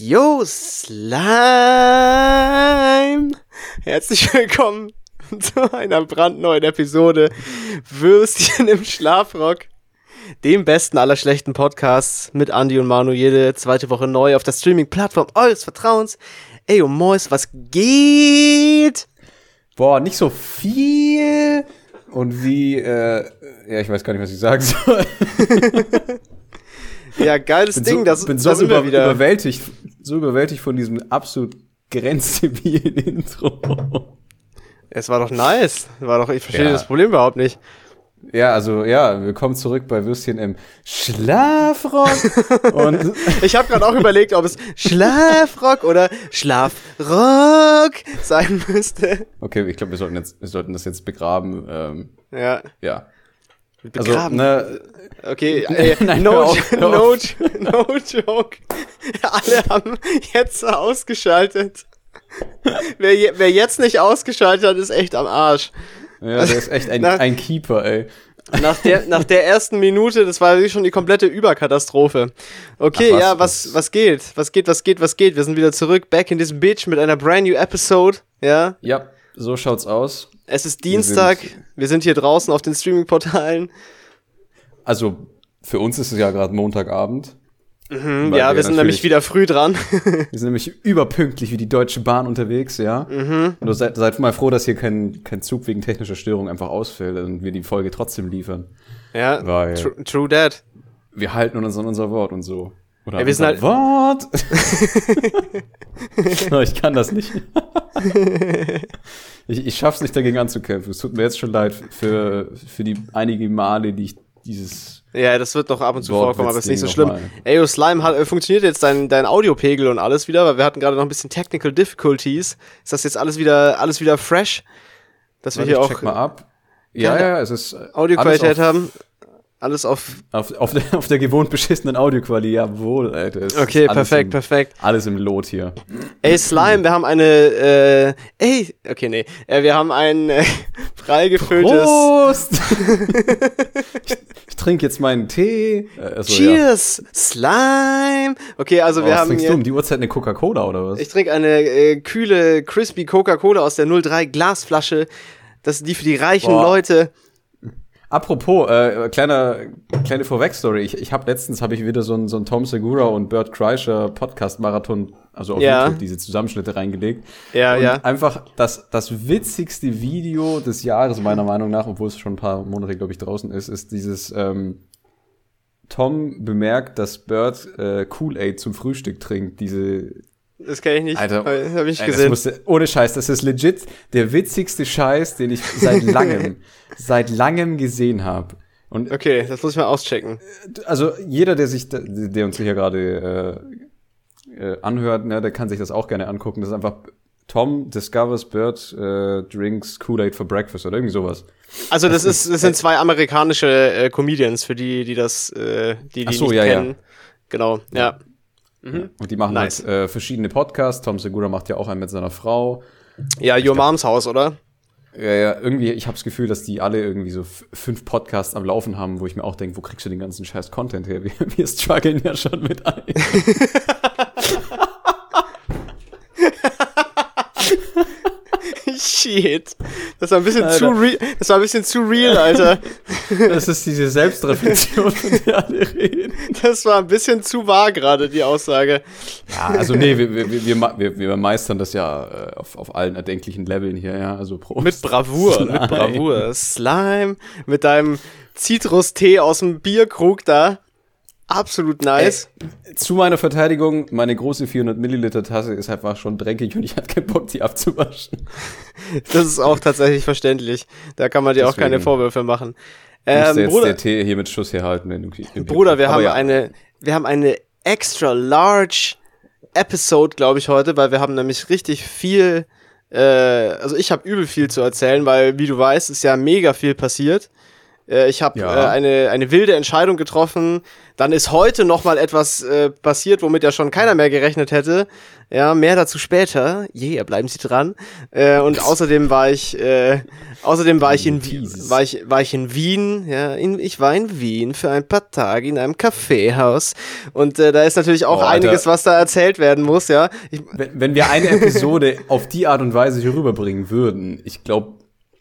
Yo, Slime! Herzlich willkommen zu einer brandneuen Episode Würstchen im Schlafrock, dem besten aller schlechten Podcasts mit Andy und Manu jede zweite Woche neu auf der Streaming-Plattform eures Vertrauens. Ey, oh Mois, was geht? Boah, nicht so viel. Und wie, äh, ja, ich weiß gar nicht, was ich sagen soll. Ja, geiles bin Ding, so, das, bin so sind über, wieder. überwältigt, so überwältigt von diesem absolut grenzdebilen Intro. Es war doch nice. War doch, ich verstehe Ja. das Problem überhaupt nicht. Ja, also ja, willkommen zurück bei Würstchen im Schlafrock. Und Ich habe gerade auch überlegt, ob es Schlafrock oder Schlafrock sein müsste. okay, ich glaube, wir sollten jetzt, wir sollten das jetzt begraben. Ähm, Ja, ja. Also, begraben. ne, okay, ey, Nein, no, auf, no, no joke. Alle haben jetzt ausgeschaltet. Wer, je, wer jetzt nicht ausgeschaltet hat, ist echt am Arsch. ja, der ist echt ein, Na- ein Keeper, ey. Nach der, nach der ersten Minute, das war wirklich schon die komplette Überkatastrophe. Okay, Ach, was, ja, was, was geht? Was geht, was geht, was geht? Wir sind wieder zurück, back in this bitch mit einer brand new episode. Ja, Ja, so schaut's aus. Es ist Dienstag, sind- wir sind hier draußen auf den Streaming-Portalen. Also, für uns ist es ja gerade Montagabend. Hm, Weil ja, wir wir sind nämlich wieder früh dran. Wir sind nämlich überpünktlich wie die Deutsche Bahn unterwegs, ja. Mhm. Und seid, seid mal froh, dass hier kein, kein Zug wegen technischer Störung einfach ausfällt und wir die Folge trotzdem liefern. ja, Weil- true, true that. Wir halten uns an unser Wort und so. Oder Ja, wir sind halt- Wort. Ich kann das nicht. ich, ich schaff's nicht dagegen anzukämpfen. Es tut mir jetzt schon leid für, für die einigen Male, die ich dieses Ja, das wird noch ab und zu Wortwitz vorkommen, aber ist nicht so schlimm. Ey, Slime, hat, äh, funktioniert jetzt dein, dein Audiopegel und alles wieder? Weil wir hatten gerade noch ein bisschen Technical Difficulties. Ist das jetzt alles wieder, alles wieder fresh? Dass wir Warte, hier ich auch check mal ab. Ja, keine ja, es ist äh, Audioqualität haben? Alles auf. Auf, auf, der, auf der gewohnt beschissenen Audioqualität, jawohl, Alter. Okay, perfekt, im, perfekt. Alles im Lot hier. Ey, Slime, wir haben eine, äh, ey, okay, nee, äh, wir haben ein äh, prall gefülltes. Prost! ich ich trinke jetzt meinen Tee. Äh, also, Ja. Cheers, Slime. Okay, also Oh, wir was haben trinkst hier. du um die Uhrzeit eine Coca-Cola oder was? Ich trinke eine äh, kühle, crispy Coca-Cola aus der 03 Glasflasche. Das ist die für die reichen Boah. Leute. Apropos, äh, kleiner, kleine Vorwegstory. Ich, ich habe letztens habe ich wieder so einen so einen Tom Segura und Bert Kreischer Podcast-Marathon, also auf Ja. YouTube, diese Zusammenschnitte reingelegt. Ja, und ja. einfach das, das witzigste Video des Jahres, meiner Meinung nach, obwohl es schon ein paar Monate, glaube ich, draußen ist, ist dieses ähm, Tom bemerkt, dass Bert äh, Kool-Aid zum Frühstück trinkt. Diese Das kann ich nicht. Alter, Habe ich das gesehen. musste, ohne Scheiß, das ist legit der witzigste Scheiß, den ich seit langem, seit langem gesehen habe. Und Okay, das muss ich mal auschecken. also jeder, der sich, der uns hier gerade äh, äh, anhört, ne, der kann sich das auch gerne angucken. Das ist einfach Tom discovers Bird äh, drinks Kool-Aid for breakfast oder irgendwie sowas. Also das ist, das sind zwei amerikanische äh, Comedians, für die, die das, äh, die, die Ach so, nicht ja, ja. kennen. Genau, ja. Und die machen Nice. halt äh, verschiedene Podcasts. Tom Segura macht ja auch einen mit seiner Frau. Ja, Your Moms House, oder? Ja, ja, irgendwie, ich habe das Gefühl, dass die alle irgendwie so fünf Podcasts am Laufen haben, wo ich mir auch denke, wo kriegst du den ganzen scheiß Content her? Wir, wir strugglen ja schon mit ein. Shit. Das war ein bisschen Alter. zu real. Das war ein bisschen zu real, Alter. Das ist diese Selbstreflexion, von der alle reden. Das war ein bisschen zu wahr gerade, die Aussage. Ja, also nee, wir, wir, wir, wir, meistern das ja äh, auf, auf allen erdenklichen Leveln hier, ja. Also Prost. Mit Bravour, mit Slime. Bravour. Slime mit deinem Zitrustee aus dem Bierkrug da. Absolut nice. Zu meiner Verteidigung, meine große 400 Milliliter Tasse ist einfach schon dreckig und ich hatte keinen Bock, die abzuwaschen. Das ist auch tatsächlich verständlich. Da kann man dir auch keine Deswegen. Vorwürfe machen. Ähm, jetzt Bruder, der Tee hier mit Schuss herhalten, wenn du Bruder, wir haben ja. eine, wir haben eine extra large Episode, glaube ich, heute, weil wir haben nämlich richtig viel, äh, also ich habe übel viel zu erzählen, weil, wie du weißt, ist ja mega viel passiert Äh, ich habe Ja. äh, eine, eine wilde Entscheidung getroffen. Dann ist heute noch mal etwas äh, passiert, womit ja schon keiner mehr gerechnet hätte. Ja, mehr dazu später. Yeah, bleiben Sie dran. Äh, und außerdem war ich, äh, außerdem war ich in Wien, war ich, war ich in Wien. Ja, in, ich war in Wien für ein paar Tage in einem Kaffeehaus. Und äh, da ist natürlich auch Oh, einiges, was da erzählt werden muss. Ja, ich, Wenn, wenn wir eine Episode auf die Art und Weise hier rüberbringen würden, ich glaube,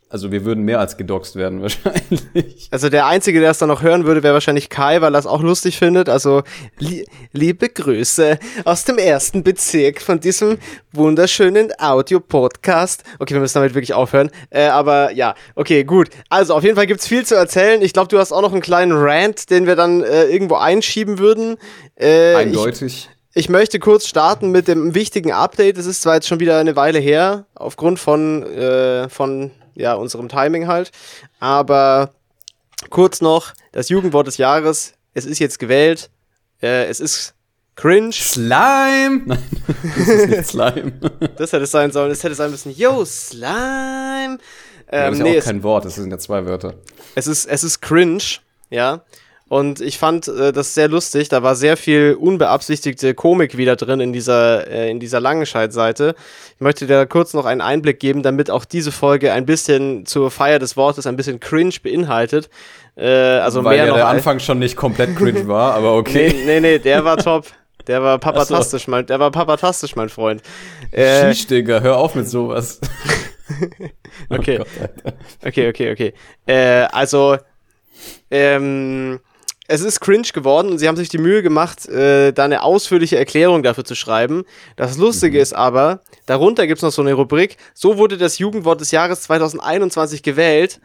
also wir würden mehr als gedoxt werden wahrscheinlich. Also der Einzige, der es dann noch hören würde, wäre wahrscheinlich Kai, weil er es auch lustig findet. Also li liebe Grüße aus dem ersten Bezirk von diesem wunderschönen Audio-Podcast. Okay, wir müssen damit wirklich aufhören. Äh, aber ja, okay, gut. Also auf jeden Fall gibt's viel zu erzählen. Ich glaube, du hast auch noch einen kleinen Rant, den wir dann äh, irgendwo einschieben würden. Äh, ich, Eindeutig. ich möchte kurz starten mit dem wichtigen Update. Es ist zwar jetzt schon wieder eine Weile her, aufgrund von, äh, von ja, unserem Timing halt. Aber kurz noch, das Jugendwort des Jahres. Es ist jetzt gewählt. Äh, es ist cringe. Slime! Nein, das ist nicht Slime. Das hätte es sein sollen. Es hätte sein müssen. Yo, Slime. Ja, Ähm, das ist nee, ja auch es, kein Wort, das sind ja zwei Wörter. es ist, es ist cringe, ja. Und ich fand äh, das sehr lustig. Da war sehr viel unbeabsichtigte Komik wieder drin in dieser, äh, in dieser Langenscheid-Seite. Ich möchte dir kurz noch einen Einblick geben, damit auch diese Folge ein bisschen zur Feier des Wortes ein bisschen cringe beinhaltet. Äh, also Weil mehr ja noch der Anfang schon nicht komplett cringe war, aber okay. Nee, nee, nee, der war top. Der war papatastisch, mein, der war papatastisch, mein Freund. Äh, Sheesh, Digga, hör auf mit sowas. Okay. Oh Alter. Okay, okay, okay. Äh, also, ähm, es ist cringe geworden und sie haben sich die Mühe gemacht, äh, da eine ausführliche Erklärung dafür zu schreiben. Das Lustige ist aber, darunter gibt's noch so eine Rubrik, so wurde das Jugendwort des Jahres 2021 gewählt.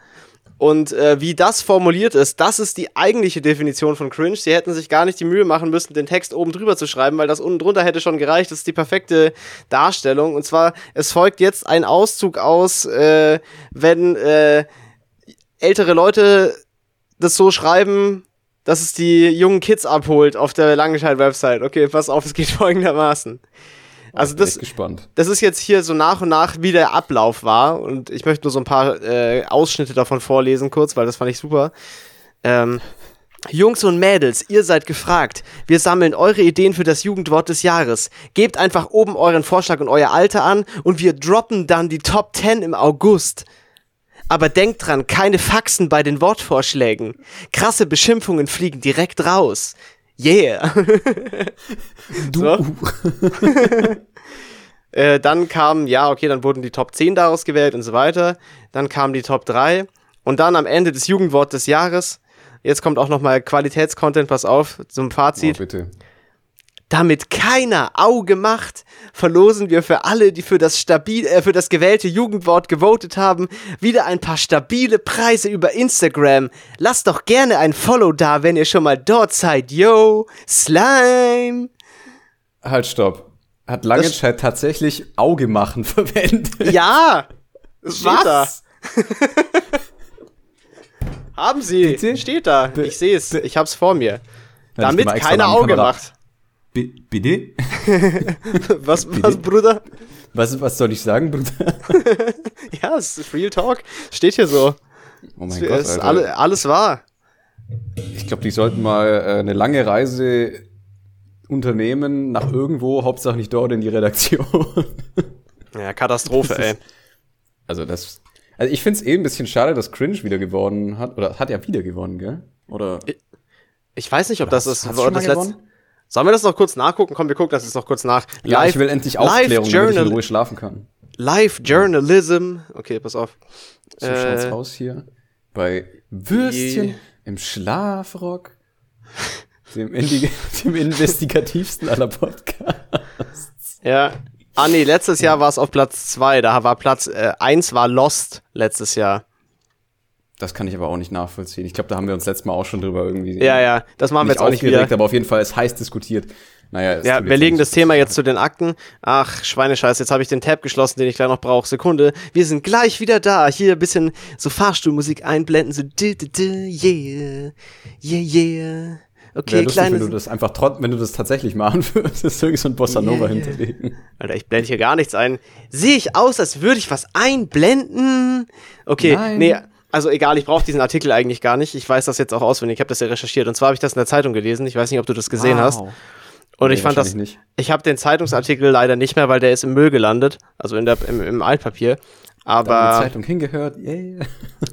Und äh, wie das formuliert ist, das ist die eigentliche Definition von cringe. Sie hätten sich gar nicht die Mühe machen müssen, den Text oben drüber zu schreiben, weil das unten drunter hätte schon gereicht. Das ist die perfekte Darstellung. Und zwar, es folgt jetzt ein Auszug aus, äh, wenn äh, ältere Leute das so schreiben, dass es die jungen Kids abholt auf der Langenscheid-Website. Okay, pass auf, es geht folgendermaßen. Also das, das ist jetzt hier so nach und nach, wie der Ablauf war. Und ich möchte nur so ein paar äh, Ausschnitte davon vorlesen, kurz, weil das fand ich super. Ähm, Jungs und Mädels, ihr seid gefragt. Wir sammeln eure Ideen für das Jugendwort des Jahres. Gebt einfach oben euren Vorschlag und euer Alter an und wir droppen dann die Top 10 im August. Aber denkt dran, keine Faxen bei den Wortvorschlägen. Krasse Beschimpfungen fliegen direkt raus. Yeah. so. Äh, dann kam, ja, okay, dann wurden die Top 10 daraus gewählt und so weiter. Dann kamen die Top 3. Und dann am Ende des Jugendwort des Jahres, jetzt kommt auch nochmal Qualitätscontent, pass auf, zum Oh, Fazit. bitte. Damit keiner Auge macht, verlosen wir für alle, die für das stabil, äh, für das gewählte Jugendwort gewotet haben, wieder ein paar stabile Preise über Instagram. Lasst doch gerne ein Follow da, wenn ihr schon mal dort seid. Yo, Slime. Halt, stopp. Hat Langenscheid tatsächlich Auge machen verwendet? Ja, es steht da. Was? Haben Sie? Bitte? Steht da. Ich sehe es. Ich hab's vor mir. Ja, Damit keiner Auge macht. Bi- Bitte? Was, was, Bruder? Was, was soll ich sagen, Bruder? Ja, es ist Real Talk. Steht hier so. Oh Es mein Gott, ist Alter. alle, alles wahr. Ich glaube, die sollten mal äh, eine lange Reise unternehmen nach irgendwo, Hauptsache nicht dort in die Redaktion. Ja, Katastrophe, ey. Also das. Also ich finde es eh ein bisschen schade, dass Cringe wieder gewonnen hat. Oder hat ja wieder gewonnen, gell? Oder Ich weiß nicht, ob das ist. hat's schon mal das letzte. Sollen wir das noch kurz nachgucken? Komm, wir gucken das jetzt noch kurz nach. Ja, ich will endlich Aufklärung, damit ich in Ruhe schlafen kann. Live Journalism. Okay, pass auf. So Äh, schaut's aus hier. Bei Würstchen Je- im Schlafrock. Dem, Indi dem investigativsten aller Podcasts. Ja. Ah, nee, letztes Jahr war es auf Platz 2. Da war Platz 1 war Lost letztes Jahr. Das kann ich aber auch nicht nachvollziehen. Ich glaube, da haben wir uns letztes Mal auch schon drüber irgendwie. Ja, ja. Das machen wir jetzt auch nicht wieder. aber auf jeden Fall ist heiß diskutiert. Naja, es Ja, wir legen das Thema jetzt zu den Akten. Ach, Schweinescheiß, jetzt habe ich den Tab geschlossen, den ich gleich noch brauche. Sekunde. Wir sind gleich wieder da. Hier ein bisschen so Fahrstuhlmusik einblenden. So, du, du, du, yeah, yeah, yeah. Okay, Wäre lustig, wenn du das einfach trotz, wenn du das tatsächlich machen würdest, irgendwie so ein Bossa Nova yeah. hinterlegen. Alter, ich blende hier gar nichts ein. Sehe ich aus, als würde ich was einblenden? Okay, Nein. nee. Also egal, ich brauche diesen Artikel eigentlich gar nicht. Ich weiß das jetzt auch auswendig. Ich habe das ja recherchiert. Und zwar habe ich das in der Zeitung gelesen. Ich weiß nicht, ob du das gesehen wow. hast. Und nee, ich fand das. Nicht. Ich habe den Zeitungsartikel leider nicht mehr, weil der ist im Müll gelandet. Also in der, im, im Altpapier. Aber. Da die Zeitung hingehört, yeah.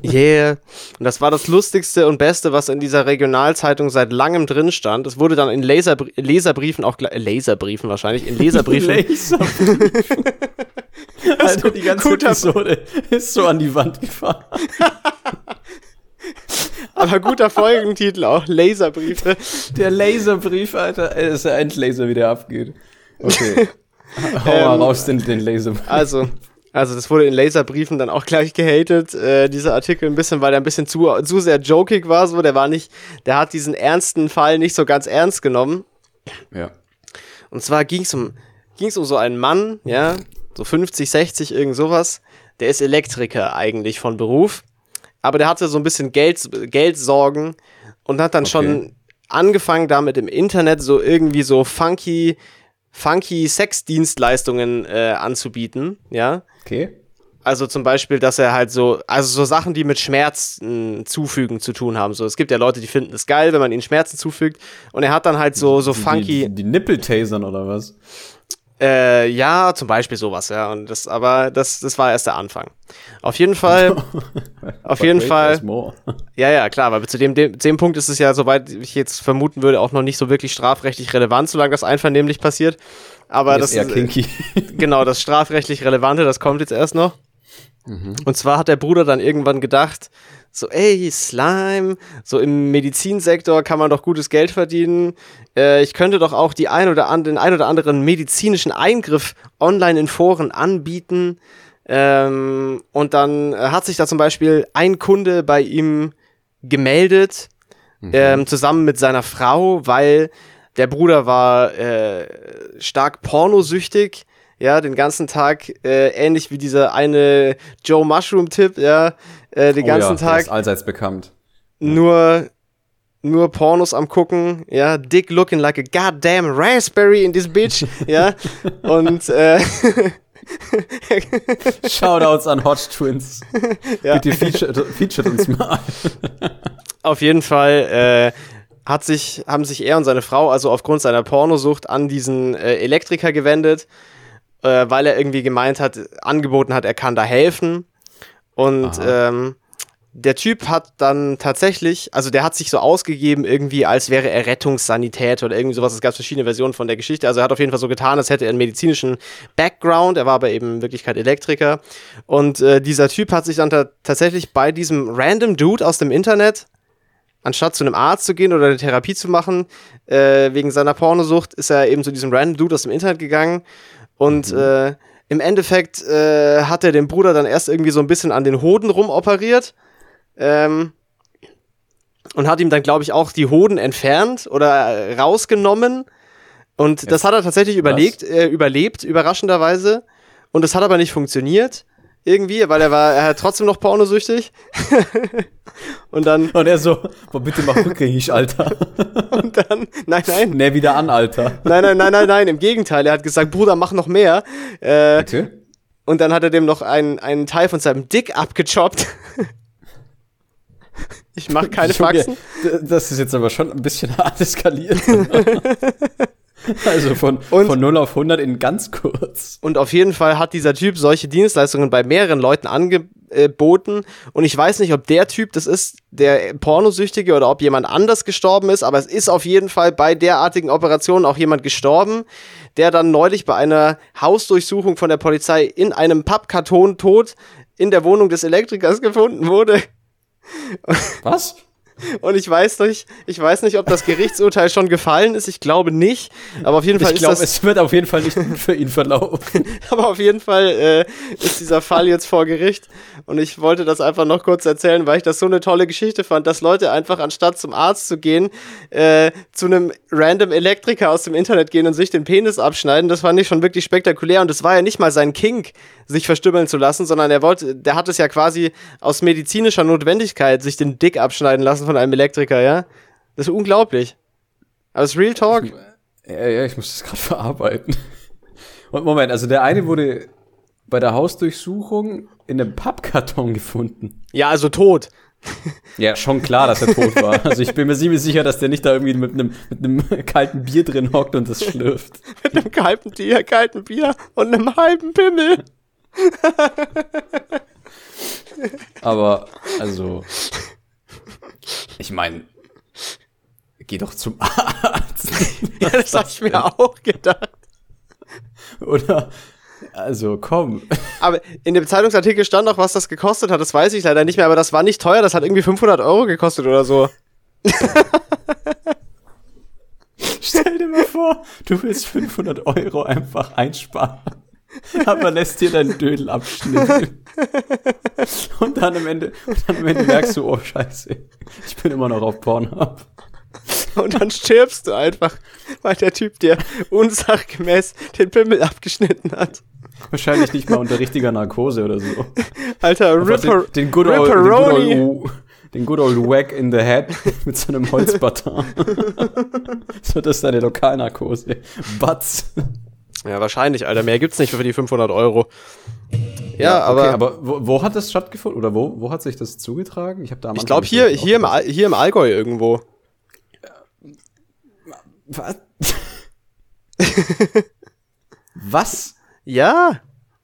yeah. Und das war das Lustigste und Beste, was in dieser Regionalzeitung seit langem drin stand. Es wurde dann in Laserbr Leserbriefen auch Laserbriefen wahrscheinlich, in Leserbriefen. Laserbriefen. also die ganze Episode ist so an die Wand gefahren. Aber guter Folgentitel auch, Laserbriefe. Der Laserbrief, Alter, das ist der Endlaser, wie der abgeht. Okay. Hau mal ähm, raus den, den Laserbrief. Also, also das wurde in Laserbriefen dann auch gleich gehatet, äh, dieser Artikel ein bisschen, weil der ein bisschen zu, zu sehr jokig war, so, der war nicht, der hat diesen ernsten Fall nicht so ganz ernst genommen. Ja. Und zwar ging es um, ging's um so einen Mann, ja, so 50, 60, irgend sowas, der ist Elektriker eigentlich von Beruf, aber der hatte so ein bisschen Geld, Geldsorgen und hat dann okay. schon angefangen damit im Internet so irgendwie so funky funky Sexdienstleistungen äh, anzubieten, ja. Okay. Also zum Beispiel, dass er halt so, also so Sachen, die mit Schmerzen zufügen zu tun haben. So, es gibt ja Leute, die finden es geil, wenn man ihnen Schmerzen zufügt. Und er hat dann halt so, so funky. Die, die, die Nippeltasern oder was? Äh, ja, zum Beispiel sowas, ja. Und das, aber das, das war erst der Anfang. Auf jeden Fall. auf jeden Fall. Ja, ja, klar, weil zu dem, dem, dem Punkt ist es ja, soweit ich jetzt vermuten würde, auch noch nicht so wirklich strafrechtlich relevant, solange das einvernehmlich passiert. Aber das ist eher kinky. genau, das strafrechtlich Relevante, das kommt jetzt erst noch. Mhm. Und zwar hat der Bruder dann irgendwann gedacht, so, ey, Slime, so im Medizinsektor kann man doch gutes Geld verdienen. Äh, ich könnte doch auch die ein oder an, den ein oder anderen medizinischen Eingriff online in Foren anbieten. Ähm, und dann hat sich da zum Beispiel ein Kunde bei ihm gemeldet, mhm. ähm, zusammen mit seiner Frau, weil der Bruder war äh, stark pornosüchtig ja, den ganzen Tag, äh, ähnlich wie dieser eine Joe Mushroom-Tipp, ja, äh, den oh ganzen ja, Tag. Ist allseits bekannt. Nur, nur Pornos am gucken, ja, dick looking like a goddamn raspberry in this bitch, ja, und, äh, Shoutouts an Hot Twins. ja. Bitte featured, featured uns mal. Auf jeden Fall, äh, hat sich, haben sich er und seine Frau also aufgrund seiner Pornosucht an diesen äh, Elektriker gewendet äh, weil er irgendwie gemeint hat, angeboten hat, er kann da helfen. Und ähm, der Typ hat dann tatsächlich, also der hat sich so ausgegeben, irgendwie, als wäre er Rettungssanität oder irgendwie sowas. Es gab verschiedene Versionen von der Geschichte. Also er hat auf jeden Fall so getan, als hätte er einen medizinischen Background. Er war aber eben in Wirklichkeit Elektriker. Und äh, dieser Typ hat sich dann tatsächlich bei diesem random Dude aus dem Internet, anstatt zu einem Arzt zu gehen oder eine Therapie zu machen, äh, wegen seiner Pornosucht, ist er eben zu diesem random Dude aus dem Internet gegangen und mhm. äh, im Endeffekt äh, hat er den Bruder dann erst irgendwie so ein bisschen an den Hoden rumoperiert. Ähm, und hat ihm dann, glaube ich, auch die Hoden entfernt oder rausgenommen. Und Jetzt, das hat er tatsächlich überlegt, äh, überlebt, überraschenderweise. Und das hat aber nicht funktioniert irgendwie, weil er war, er hat trotzdem noch pornosüchtig. und dann. Und er so, boah, bitte mach rückgängig, Alter. und dann, nein, nein. Nee, wieder an, Alter. Nein, nein, nein, nein, nein, im Gegenteil. Er hat gesagt, Bruder, mach noch mehr. Äh, Bitte? Und dann hat er dem noch einen, einen Teil von seinem Dick abgechoppt. ich mach keine Faxen. Das ist jetzt aber schon ein bisschen hart eskaliert. Also von, und, von 0 auf 100 in ganz kurz. Und auf jeden Fall hat dieser Typ solche Dienstleistungen bei mehreren Leuten angeboten. Und ich weiß nicht, ob der Typ das ist, der Pornosüchtige oder ob jemand anders gestorben ist, aber es ist auf jeden Fall bei derartigen Operationen auch jemand gestorben, der dann neulich bei einer Hausdurchsuchung von der Polizei in einem Pappkarton tot in der Wohnung des Elektrikers gefunden wurde. Was? Und ich weiß nicht, ich weiß nicht, ob das Gerichtsurteil schon gefallen ist. Ich glaube nicht. Aber auf jeden Fall ich ist glaub, das. Es wird auf jeden Fall nicht für ihn verlaufen. aber auf jeden Fall äh, ist dieser Fall jetzt vor Gericht. Und ich wollte das einfach noch kurz erzählen, weil ich das so eine tolle Geschichte fand, dass Leute einfach anstatt zum Arzt zu gehen, äh, zu einem random Elektriker aus dem Internet gehen und sich den Penis abschneiden. Das fand ich schon wirklich spektakulär. Und das war ja nicht mal sein Kink, sich verstümmeln zu lassen, sondern er wollte, der hat es ja quasi aus medizinischer Notwendigkeit sich den Dick abschneiden lassen von einem Elektriker, ja? Das ist unglaublich. Aber es ist Real Talk. Ja, ja, ich muss das gerade verarbeiten. Und Moment, also der eine wurde bei der Hausdurchsuchung in einem Pappkarton gefunden. Ja, also tot. Ja, schon klar, dass er tot war. Also ich bin mir ziemlich sicher, dass der nicht da irgendwie mit einem, mit einem kalten Bier drin hockt und das schlürft. Mit einem kalten Bier, kalten Bier und einem halben Pimmel. Aber, also, ich meine, geh doch zum Arzt. Ja, das hab ich mir auch gedacht. Oder, also, komm. Aber in dem Zeitungsartikel stand noch, was das gekostet hat. Das weiß ich leider nicht mehr, aber das war nicht teuer. Das hat irgendwie 500 Euro gekostet oder so. Stell dir mal vor, du willst 500 Euro einfach einsparen. Aber lässt dir deinen Dödel abschnibbeln. Und dann am Ende, und dann am Ende merkst du, oh Scheiße, ich bin immer noch auf Pornhub. Und dann stirbst du einfach, weil der Typ dir unsachgemäß den Pimmel abgeschnitten hat. Wahrscheinlich nicht mal unter richtiger Narkose oder so. Alter, Ripper, den, den, good old, den, good old, den good old Whack in the Head mit so einem Holzbaton. so, das ist deine Lokalnarkose. Batz. Ja, wahrscheinlich, Alter. Mehr gibt's nicht für die 500 Euro. Ja, aber, okay, aber wo, wo hat das stattgefunden? Oder wo, wo hat sich das zugetragen? Ich habe da ich glaube hier, hier, im, hier im Allgäu irgendwo. Was? Was? Ja.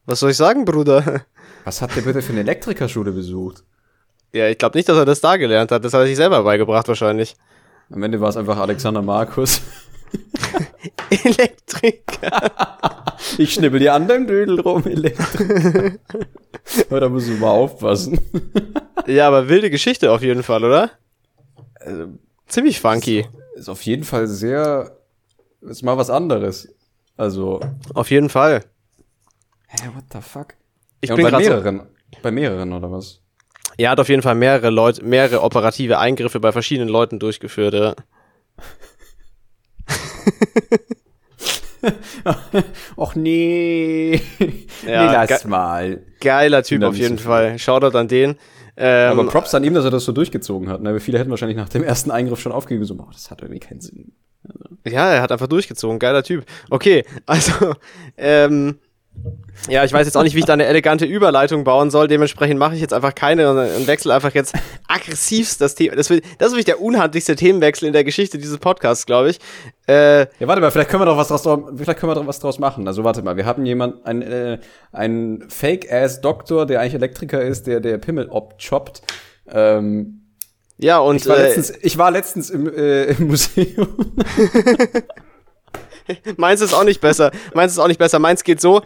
Was soll ich sagen, Bruder? Was hat der bitte für eine Elektrikerschule besucht? Ja, ich glaube nicht, dass er das da gelernt hat. Das hat er sich selber beigebracht wahrscheinlich. Am Ende war es einfach Alexander Markus. Elektriker. Ich schnibbel dir an deinem Dödel rum, Elektriker. Aber da musst du mal aufpassen. Ja, aber wilde Geschichte auf jeden Fall, oder? Also, ziemlich funky. Ist auf jeden Fall sehr, ist mal was anderes. Also, Auf jeden Fall. hä, what the fuck? Ich ja, bin bei grad so- mehreren, bei mehreren oder was? Er hat auf jeden Fall mehrere Leute, mehrere operative Eingriffe bei verschiedenen Leuten durchgeführt, ja. Och nee. Ja, nee, lass ge- mal. Geiler Typ auf jeden so Fall. Shoutout an den. Ähm, Aber Props an ihm, dass er das so durchgezogen hat. Ne? Viele hätten wahrscheinlich nach dem ersten Eingriff schon aufgegeben, so, boah, das hat irgendwie keinen Sinn. Ja, er hat einfach durchgezogen. Geiler Typ. Okay, also, ähm, ja, ich weiß jetzt auch nicht, wie ich da eine elegante Überleitung bauen soll. Dementsprechend mache ich jetzt einfach keine und, und wechsle einfach jetzt aggressivst das Thema. Das, will, das ist wirklich der unhandlichste Themenwechsel in der Geschichte dieses Podcasts, glaube ich. Äh, Ja, warte mal, vielleicht können wir doch was draus, vielleicht können wir doch was draus machen. Also warte mal, wir haben jemand, ein, äh, Fake-Ass-Doktor, der eigentlich Elektriker ist, der der Pimmel opchoppt. Ähm, ja, und ich, war äh, letztens, ich war letztens im, äh, im Museum. Meins ist auch nicht besser. Meins ist auch nicht besser. Meins geht so.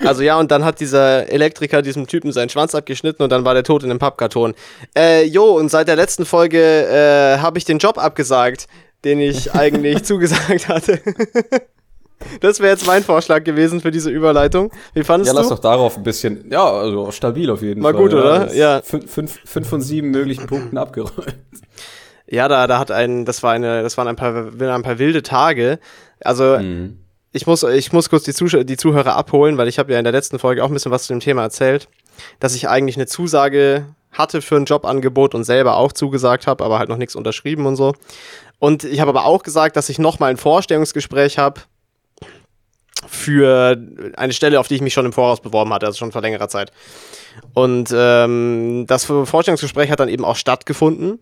Also ja, und dann hat dieser Elektriker diesem Typen seinen Schwanz abgeschnitten und dann war der tot in einem Pappkarton. Äh, jo, und seit der letzten Folge äh, habe ich den Job abgesagt, den ich eigentlich zugesagt hatte. das wäre jetzt mein Vorschlag gewesen für diese Überleitung. Wie fandest Ja, lass du? doch darauf ein bisschen, ja, also stabil auf jeden Mal Fall. gut, oder? Das Ja. Fünf, fünf, fünf von sieben möglichen Punkten abgeräumt. Ja, da, da hat ein, das war eine, das waren ein paar, ein paar wilde Tage. Also Mhm. Ich muss, ich muss kurz die, Zusch die Zuhörer abholen, weil ich habe ja in der letzten Folge auch ein bisschen was zu dem Thema erzählt, dass ich eigentlich eine Zusage hatte für ein Jobangebot und selber auch zugesagt habe, aber halt noch nichts unterschrieben und so. Und ich habe aber auch gesagt, dass ich noch mal ein Vorstellungsgespräch habe für eine Stelle, auf die ich mich schon im Voraus beworben hatte, also schon vor längerer Zeit. Und ähm, das Vorstellungsgespräch hat dann eben auch stattgefunden.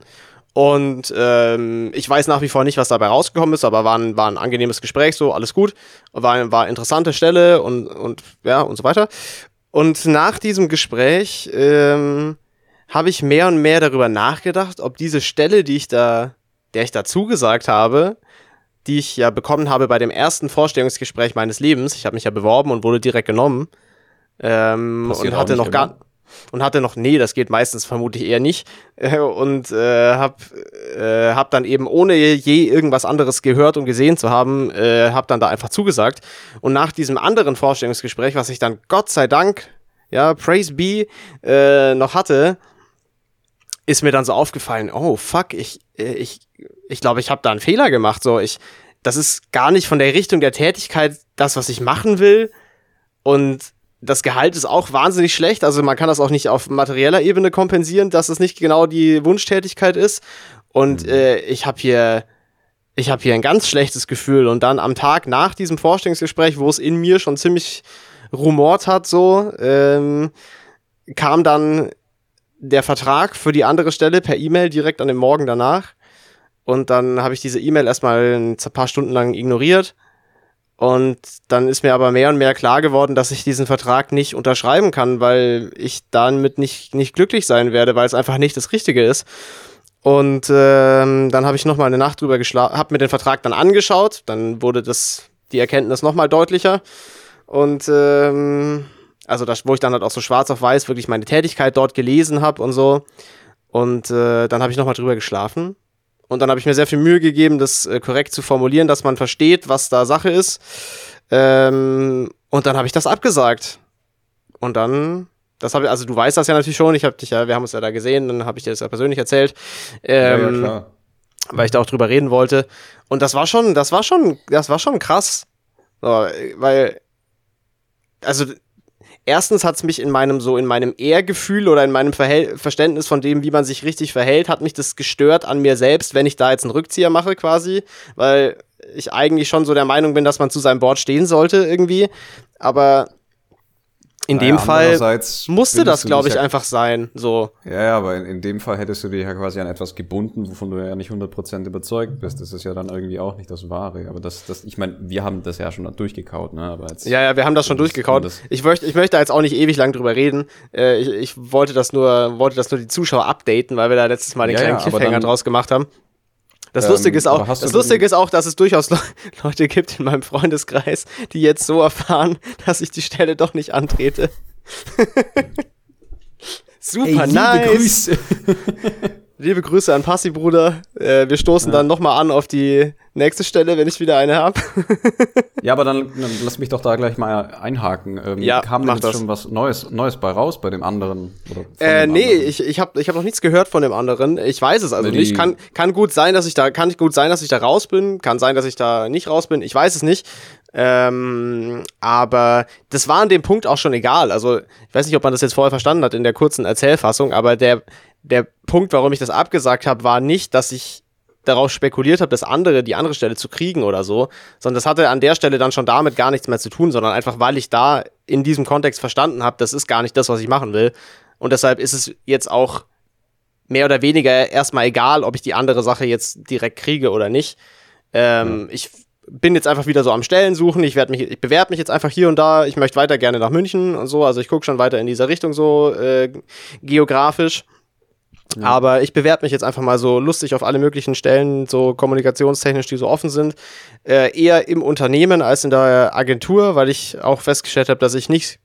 Und ähm, ich weiß nach wie vor nicht, was dabei rausgekommen ist, aber war ein, war ein angenehmes Gespräch, so alles gut. War, war interessante Stelle und, und ja und so weiter. Und nach diesem Gespräch ähm, habe ich mehr und mehr darüber nachgedacht, ob diese Stelle, die ich da, der ich da zugesagt habe, die ich ja bekommen habe bei dem ersten Vorstellungsgespräch meines Lebens, ich habe mich ja beworben und wurde direkt genommen ähm, Passiert und hatte noch gar immer. Und hatte noch, nee, das geht meistens vermutlich eher nicht. Äh, und äh, hab, äh, hab dann eben, ohne je irgendwas anderes gehört und gesehen zu haben, äh, hab dann da einfach zugesagt. Und nach diesem anderen Vorstellungsgespräch, was ich dann Gott sei Dank, ja, Praise be, äh, noch hatte, ist mir dann so aufgefallen, oh fuck, ich, äh, ich, ich glaube, ich habe da einen Fehler gemacht. So, ich, das ist gar nicht von der Richtung der Tätigkeit das, was ich machen will. Und das Gehalt ist auch wahnsinnig schlecht. Also man kann das auch nicht auf materieller Ebene kompensieren, dass es nicht genau die Wunschtätigkeit ist. Und äh, ich habe hier, ich habe hier ein ganz schlechtes Gefühl. Und dann am Tag nach diesem Vorstellungsgespräch, wo es in mir schon ziemlich rumort hat, so, ähm, kam dann der Vertrag für die andere Stelle per E-Mail direkt an dem Morgen danach. Und dann habe ich diese E-Mail erstmal ein paar Stunden lang ignoriert. Und dann ist mir aber mehr und mehr klar geworden, dass ich diesen Vertrag nicht unterschreiben kann, weil ich damit nicht, nicht glücklich sein werde, weil es einfach nicht das Richtige ist. Und ähm, dann habe ich noch mal eine Nacht drüber geschlafen, habe mir den Vertrag dann angeschaut, dann wurde das die Erkenntnis noch mal deutlicher. Und ähm, also das, wo ich dann halt auch so schwarz auf weiß wirklich meine Tätigkeit dort gelesen habe und so. Und äh, dann habe ich noch mal drüber geschlafen und dann habe ich mir sehr viel Mühe gegeben, das äh, korrekt zu formulieren, dass man versteht, was da Sache ist ähm, und dann habe ich das abgesagt und dann das habe also du weißt das ja natürlich schon. Ich habe dich ja, wir haben uns ja da gesehen, dann habe ich dir das ja persönlich erzählt. Ähm, ja, ja, klar. Weil ich da auch drüber reden wollte. Und das war schon, das war schon, das war schon krass. So, weil, also erstens hat es mich in meinem so in meinem Ehrgefühl oder in meinem Verhält Verständnis von dem, wie man sich richtig verhält, hat mich das gestört an mir selbst, wenn ich da jetzt einen Rückzieher mache quasi, weil ich eigentlich schon so der Meinung bin, dass man zu seinem Board stehen sollte irgendwie, aber in naja, dem Fall musste das, glaube ich, ja einfach sein. So. Ja, ja, aber in, in, dem Fall hättest du dich ja quasi an etwas gebunden, wovon du ja nicht 100% überzeugt bist. Das ist ja dann irgendwie auch nicht das Wahre. Aber das, das ich meine, wir haben das ja schon durchgekaut, ne? Aber jetzt, ja, ja, wir haben das schon durchgekaut. Das ich, möchte, ich möchte jetzt auch nicht ewig lang drüber reden. Äh, ich, ich wollte das nur, wollte das nur die Zuschauer updaten, weil wir da letztes Mal den ja, kleinen ja, Cliffhanger dann, draus gemacht haben. Das, ähm, Lustige, ist auch, das Lustige ist auch, dass es durchaus Le Leute gibt in meinem Freundeskreis, die jetzt so erfahren, dass ich die Stelle doch nicht antrete. Super Ey, nice. Liebe Grüße an Passi, Bruder. Äh, wir stoßen ja. dann nochmal an auf die nächste Stelle, wenn ich wieder eine habe. ja, aber dann, dann, lass mich doch da gleich mal einhaken. Ähm, ja, kam jetzt schon was Neues, Neues bei raus bei dem anderen? äh, nee, anderen? ich, ich habe ich hab noch nichts gehört von dem anderen. Ich weiß es also die nicht. Kann, kann gut sein, dass ich da, kann gut sein, dass ich da raus bin. Kann sein, dass ich da nicht raus bin. Ich weiß es nicht. Ähm, aber das war an dem Punkt auch schon egal. Also, ich weiß nicht, ob man das jetzt vorher verstanden hat in der kurzen Erzählfassung, aber der, der Punkt, warum ich das abgesagt habe, war nicht, dass ich darauf spekuliert habe, das andere, die andere Stelle zu kriegen oder so, sondern das hatte an der Stelle dann schon damit gar nichts mehr zu tun, sondern einfach, weil ich da in diesem Kontext verstanden habe, das ist gar nicht das, was ich machen will. Und deshalb ist es jetzt auch mehr oder weniger erstmal egal, ob ich die andere Sache jetzt direkt kriege oder nicht. Ähm, ja. Ich bin jetzt einfach wieder so am Stellen suchen. Ich werde mich, ich bewerbe mich jetzt einfach hier und da. Ich möchte weiter gerne nach München und so. Also ich gucke schon weiter in dieser Richtung so äh, geografisch. Ja. Aber ich bewerbe mich jetzt einfach mal so lustig auf alle möglichen Stellen, so kommunikationstechnisch, die so offen sind. Äh, eher im Unternehmen als in der Agentur, weil ich auch festgestellt habe, dass ich nicht,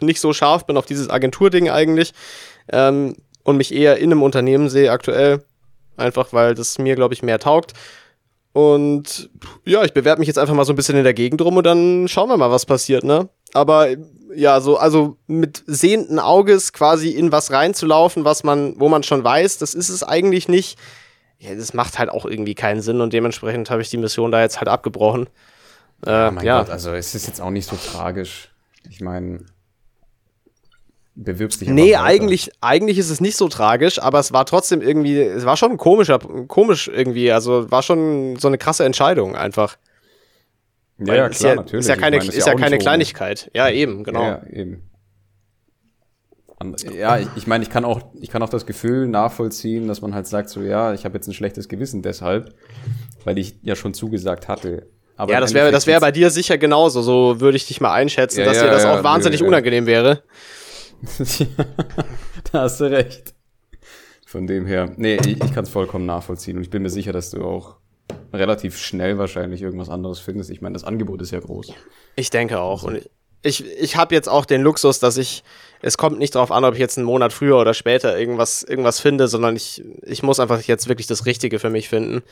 nicht so scharf bin auf dieses Agenturding eigentlich. Ähm, und mich eher in einem Unternehmen sehe aktuell. Einfach weil das mir, glaube ich, mehr taugt. Und ja, ich bewerbe mich jetzt einfach mal so ein bisschen in der Gegend rum und dann schauen wir mal, was passiert, ne? Aber ja, so, also mit sehenden Auges quasi in was reinzulaufen, was man, wo man schon weiß, das ist es eigentlich nicht. Ja, das macht halt auch irgendwie keinen Sinn und dementsprechend habe ich die Mission da jetzt halt abgebrochen. Äh, oh mein ja. Gott, also es ist jetzt auch nicht so tragisch. Ich meine, bewirbst dich Nee, eigentlich, eigentlich ist es nicht so tragisch, aber es war trotzdem irgendwie, es war schon komischer, komisch irgendwie, also war schon so eine krasse Entscheidung einfach. Ja, ja klar, ist ja, natürlich. Ist ja keine, meine, ist, ist ja, keine Kleinigkeit. Ja, eben, genau. Ja, eben. Ja, ich, ich meine, ich kann auch, ich kann auch das Gefühl nachvollziehen, dass man halt sagt, so ja, ich habe jetzt ein schlechtes Gewissen deshalb, weil ich ja schon zugesagt hatte. Aber ja, das wäre, das wäre bei dir sicher genauso. So würde ich dich mal einschätzen, ja, dass ja, dir das ja, auch wahnsinnig unangenehm wäre. da hast du recht. Von dem her, nee, ich, ich kann es vollkommen nachvollziehen und ich bin mir sicher, dass du auch relativ schnell wahrscheinlich irgendwas anderes findest. Ich meine, das Angebot ist ja groß. Ich denke auch. Und ich, ich habe jetzt auch den Luxus, dass ich, es kommt nicht darauf an, ob ich jetzt einen Monat früher oder später irgendwas, irgendwas finde, sondern ich, ich muss einfach jetzt wirklich das Richtige für mich finden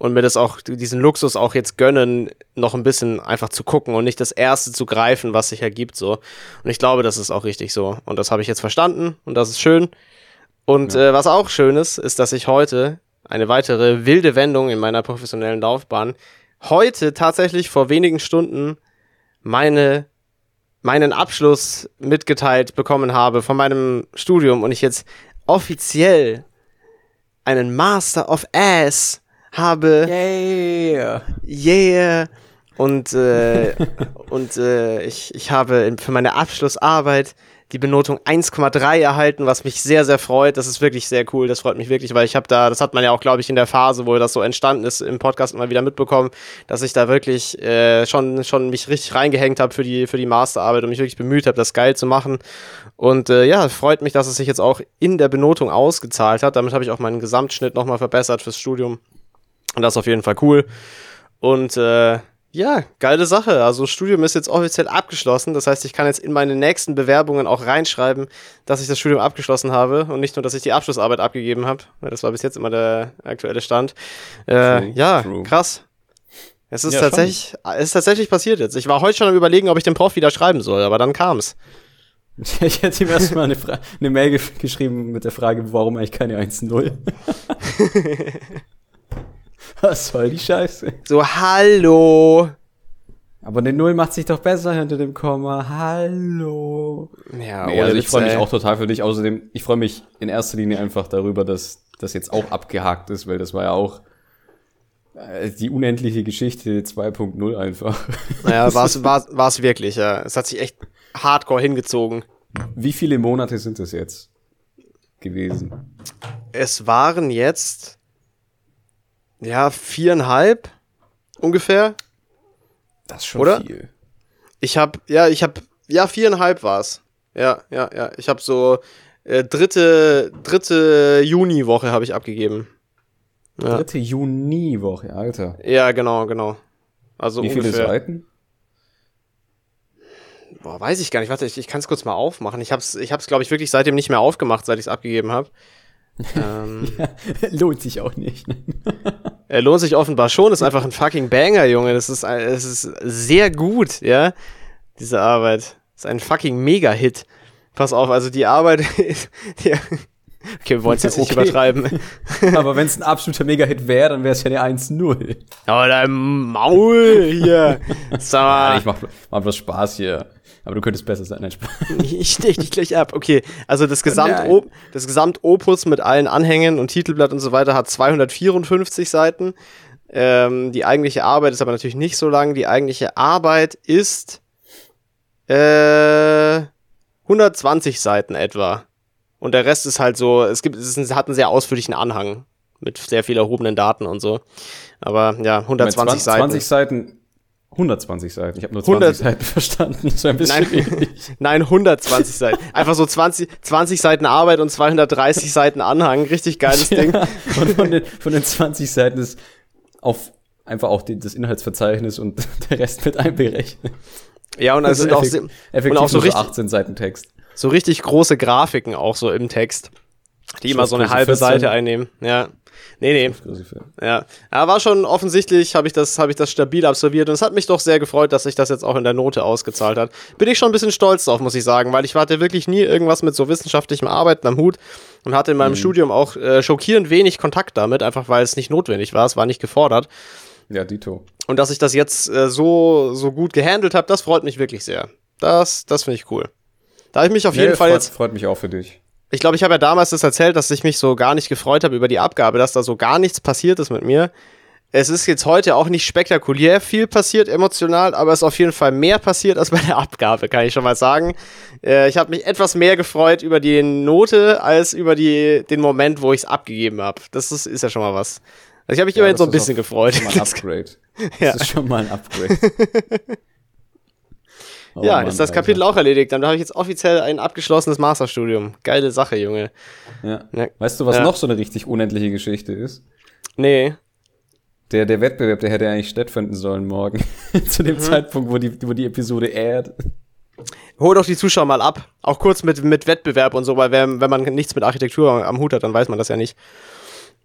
und mir das auch, diesen Luxus auch jetzt gönnen, noch ein bisschen einfach zu gucken und nicht das Erste zu greifen, was sich ergibt, so. Und ich glaube, das ist auch richtig so. Und das habe ich jetzt verstanden und das ist schön. Und ja. äh, was auch schön ist, ist, dass ich heute eine weitere wilde Wendung in meiner professionellen Laufbahn heute tatsächlich vor wenigen Stunden meine meinen Abschluss mitgeteilt bekommen habe von meinem Studium und ich jetzt offiziell einen Master of Ass habe. Yeah. Yeah. Und, äh, und äh, ich, ich habe für meine Abschlussarbeit die Benotung 1,3 erhalten, was mich sehr, sehr freut. Das ist wirklich sehr cool. Das freut mich wirklich, weil ich habe da, das hat man ja auch, glaube ich, in der Phase, wo das so entstanden ist, im Podcast immer wieder mitbekommen, dass ich da wirklich äh, schon, schon mich richtig reingehängt habe für die, für die Masterarbeit und mich wirklich bemüht habe, das geil zu machen. Und äh, ja, freut mich, dass es sich jetzt auch in der Benotung ausgezahlt hat. Damit habe ich auch meinen Gesamtschnitt nochmal verbessert fürs Studium. Und das ist auf jeden Fall cool. Und äh, ja, geile Sache. Also Studium ist jetzt offiziell abgeschlossen. Das heißt, ich kann jetzt in meine nächsten Bewerbungen auch reinschreiben, dass ich das Studium abgeschlossen habe und nicht nur, dass ich die Abschlussarbeit abgegeben habe. Das war bis jetzt immer der aktuelle Stand. Äh, true, ja, true. krass. Es ist, ja, tatsächlich, es ist tatsächlich passiert jetzt. Ich war heute schon am überlegen, ob ich den Prof wieder schreiben soll, aber dann kam's. Ich hätte ihm erstmal eine, eine Mail ge geschrieben mit der Frage, warum eigentlich keine 1-0. Was soll die Scheiße? So, hallo. Aber eine Null macht sich doch besser hinter dem Komma. Hallo. Ja, nee, also ich freue mich auch total für dich. Außerdem, ich freue mich in erster Linie einfach darüber, dass das jetzt auch abgehakt ist, weil das war ja auch äh, die unendliche Geschichte 2.0 einfach. Naja, war es war, war's wirklich, ja. Es hat sich echt hardcore hingezogen. Wie viele Monate sind es jetzt gewesen? Es waren jetzt ja, viereinhalb ungefähr. Das ist schon Oder? viel. Ich hab, ja, ich hab, ja, viereinhalb war's. Ja, ja, ja. Ich hab so äh, dritte, dritte Juniwoche habe ich abgegeben. Ja. Dritte Juniwoche, Alter. Ja, genau, genau. Also Wie ungefähr. viele Seiten? Boah, weiß ich gar nicht. Warte, ich, ich kann es kurz mal aufmachen. Ich hab's, ich hab's, glaube ich, wirklich seitdem nicht mehr aufgemacht, seit ich es abgegeben habe. ähm, ja, lohnt sich auch nicht. Er lohnt sich offenbar schon, ist einfach ein fucking Banger, Junge. Das ist, das ist sehr gut, ja. Diese Arbeit. Das ist ein fucking Mega-Hit. Pass auf, also die Arbeit. ja. Okay, wir wollen es jetzt nicht okay. übertreiben. Aber wenn es ein absoluter Mega-Hit wäre, dann wäre es ja eine 1-0. Aber dein Maul hier. Mal. Ja, ich mach, mach bloß Spaß hier. Aber du könntest besser sein. Nein, ich stech dich gleich ab. Okay, also das Gesamt das Gesamtopus mit allen Anhängen und Titelblatt und so weiter hat 254 Seiten. Ähm, die eigentliche Arbeit ist aber natürlich nicht so lang. Die eigentliche Arbeit ist äh, 120 Seiten etwa. Und der Rest ist halt so, es gibt, es hat einen sehr ausführlichen Anhang mit sehr viel erhobenen Daten und so. Aber ja, 120 20, Seiten. 20 Seiten 120 Seiten. Ich habe nur 20 100, Seiten verstanden. Das war ein bisschen nein, nein, 120 Seiten. Einfach so 20, 20 Seiten Arbeit und 230 Seiten Anhang. Richtig geiles Ding. und von den, von den 20 Seiten ist auf einfach auch die, das Inhaltsverzeichnis und der Rest mit einberechnet. Ja, und also also effekt, auch, effektiv und auch so richtig, 18 Seiten Text. So richtig große Grafiken auch so im Text, die immer so eine halbe 14. Seite einnehmen. Ja. Nee, nee. Ja. ja, war schon offensichtlich, habe ich, das, hab ich das stabil absolviert und es hat mich doch sehr gefreut, dass sich das jetzt auch in der Note ausgezahlt hat. Bin ich schon ein bisschen stolz drauf, muss ich sagen, weil ich hatte wirklich nie irgendwas mit so wissenschaftlichem Arbeiten am Hut und hatte in meinem mhm. Studium auch äh, schockierend wenig Kontakt damit, einfach weil es nicht notwendig war, es war nicht gefordert. Ja, Dito. Und dass ich das jetzt äh, so, so gut gehandelt habe, das freut mich wirklich sehr. Das, das finde ich cool. Da habe ich mich auf nee, jeden Fall freut, jetzt. Freut mich auch für dich. Ich glaube, ich habe ja damals das erzählt, dass ich mich so gar nicht gefreut habe über die Abgabe, dass da so gar nichts passiert ist mit mir. Es ist jetzt heute auch nicht spektakulär viel passiert emotional, aber es ist auf jeden Fall mehr passiert als bei der Abgabe, kann ich schon mal sagen. Äh, ich habe mich etwas mehr gefreut über die Note als über die, den Moment, wo ich es abgegeben habe. Das ist, ist ja schon mal was. Also ich habe mich ja, immerhin so ein bisschen gefreut. Schon mal ein Upgrade. Das ja. ist schon mal ein Upgrade. Oh, ja, Mann, ist das Kapitel Alter. auch erledigt. Dann habe ich jetzt offiziell ein abgeschlossenes Masterstudium. Geile Sache, Junge. Ja. ja. Weißt du, was ja. noch so eine richtig unendliche Geschichte ist? Nee. Der, der Wettbewerb, der hätte eigentlich stattfinden sollen morgen. Zu dem mhm. Zeitpunkt, wo die, wo die Episode ehrt. Hol doch die Zuschauer mal ab. Auch kurz mit, mit Wettbewerb und so, weil wenn, wenn man nichts mit Architektur am Hut hat, dann weiß man das ja nicht.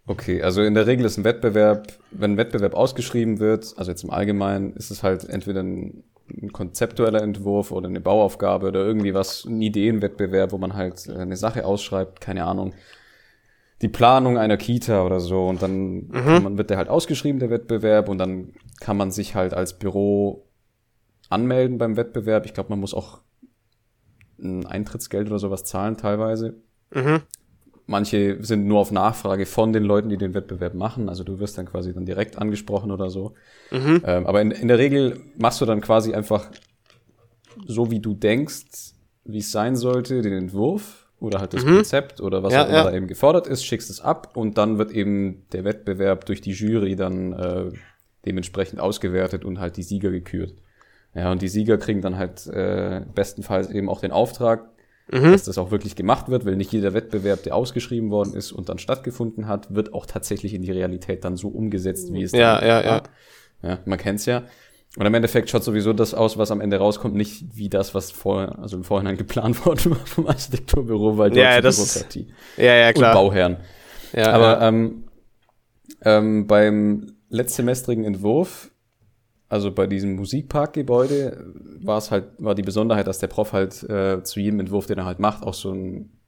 Okay, also in der Regel ist ein Wettbewerb, wenn ein Wettbewerb ausgeschrieben wird, also jetzt im Allgemeinen, ist es halt entweder ein ein konzeptueller Entwurf oder eine Bauaufgabe oder irgendwie was, ein Ideenwettbewerb, wo man halt äh, eine Sache ausschreibt, keine Ahnung, die Planung einer Kita oder so und dann mhm. man, wird der halt ausgeschrieben, der Wettbewerb und dann kann man sich halt als Büro anmelden beim Wettbewerb. Ich glaube, man muss auch ein Eintrittsgeld oder sowas zahlen teilweise. Mhm. Manche sind nur auf Nachfrage von den Leuten, die den Wettbewerb machen. Also du wirst dann quasi dann direkt angesprochen oder so. Mhm. Ähm, aber in, in der Regel machst du dann quasi einfach so, wie du denkst, wie es sein sollte, den Entwurf oder halt das Konzept oder was Mhm. Ja, auch immer ja. da eben gefordert ist, schickst es ab und dann wird eben der Wettbewerb durch die Jury dann äh, dementsprechend ausgewertet und halt die Sieger gekürt. Ja, und die Sieger kriegen dann halt äh, bestenfalls eben auch den Auftrag, Mhm. dass das auch wirklich gemacht wird, weil nicht jeder Wettbewerb, der ausgeschrieben worden ist und dann stattgefunden hat, wird auch tatsächlich in die Realität dann so umgesetzt, wie es Ja, dann ja, war. ja. Ja, man kennt's ja. Und im Endeffekt schaut sowieso das aus, was am Ende rauskommt, nicht wie das, was vor, also im Vorhinein geplant worden war vom Architekturbüro, weil dort Ja, ja, das- Bürokratie Ja, ja, und klar. Bauherren. Ja, Aber ja. ähm, ähm, beim letztsemestrigen Entwurf, also bei diesem Musikparkgebäude, war es halt, war die Besonderheit, dass der Prof halt äh, zu jedem Entwurf, den er halt macht, auch so einen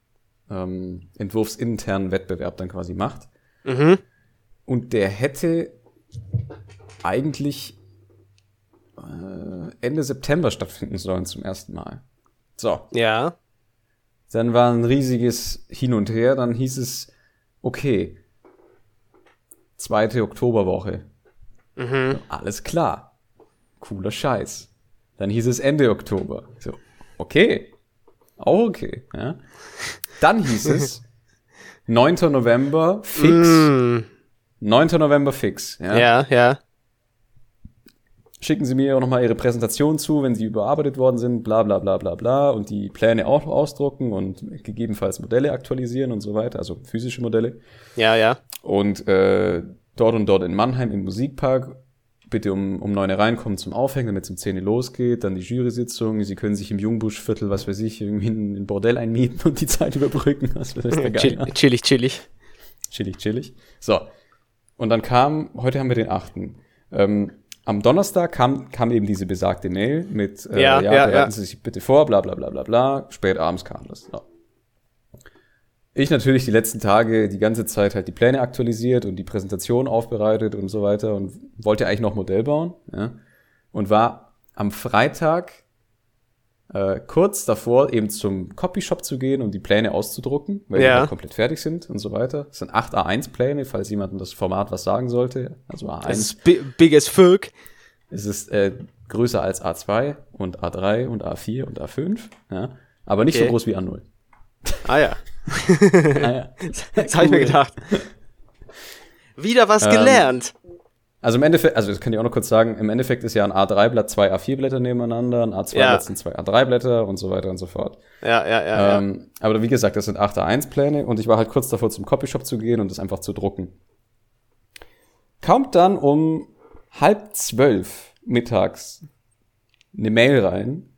ähm, entwurfsinternen Wettbewerb dann quasi macht. Mhm. Und der hätte eigentlich äh, Ende September stattfinden sollen zum ersten Mal. So, Ja. dann war ein riesiges Hin und Her. Dann hieß es, okay, zweite Oktoberwoche. Mhm. Alles klar. Cooler Scheiß. Dann hieß es Ende Oktober. So, okay. Auch okay. Ja. Dann hieß es 9. November fix. Mm. 9. November fix. Ja. Ja, ja. Schicken Sie mir auch nochmal Ihre Präsentation zu, wenn sie überarbeitet worden sind, bla bla bla bla bla und die Pläne auch ausdrucken und gegebenenfalls Modelle aktualisieren und so weiter, also physische Modelle. Ja, ja. Und äh, dort und dort in Mannheim im Musikpark bitte um, um 9 Uhr reinkommen zum Aufhängen, damit es um 10 Uhr losgeht, dann die Jury-Sitzung, Sie können sich im Jungbuschviertel, was weiß ich, irgendwie ein ein Bordell einmieten und die Zeit überbrücken, was weiß der Chill, Geier. chillig, chillig. Chillig, chillig. So. Und dann kam, heute haben wir den 8. Ähm, am Donnerstag kam, kam eben diese besagte Mail mit, äh, Ja, ja, ja, bereiten ja. Sie sich bitte vor, bla bla bla bla bla. Spät abends kam das. So. Ich natürlich die letzten Tage die ganze Zeit halt die Pläne aktualisiert und die Präsentation aufbereitet und so weiter und wollte eigentlich noch Modell bauen. Ja? Und war am Freitag äh, kurz davor, eben zum Copyshop zu gehen und die Pläne auszudrucken, weil Ja. die halt komplett fertig sind und so weiter. Das sind 8 A1-Pläne, falls jemandem das Format was sagen sollte. Also A1 Das ist bi big as fuck. es ist äh, größer als A2 und A3 und A4 und A5, ja. aber nicht Okay. so groß wie A0. Ah ja. Ah, ja. Das habe ich mir gedacht. Wieder was Ähm, gelernt. Also im Endeffekt, also das kann ich auch noch kurz sagen, im Endeffekt ist ja ein A3-Blatt zwei A4-Blätter nebeneinander, ein A2-Blatt Ja. sind zwei A3-Blätter und so weiter und so fort. Ja, ja, ja. ja. Ähm, aber wie gesagt, das sind 8 A1-Pläne und ich war halt kurz davor, zum Copyshop zu gehen und das einfach zu drucken. Kommt dann um halb zwölf mittags eine Mail rein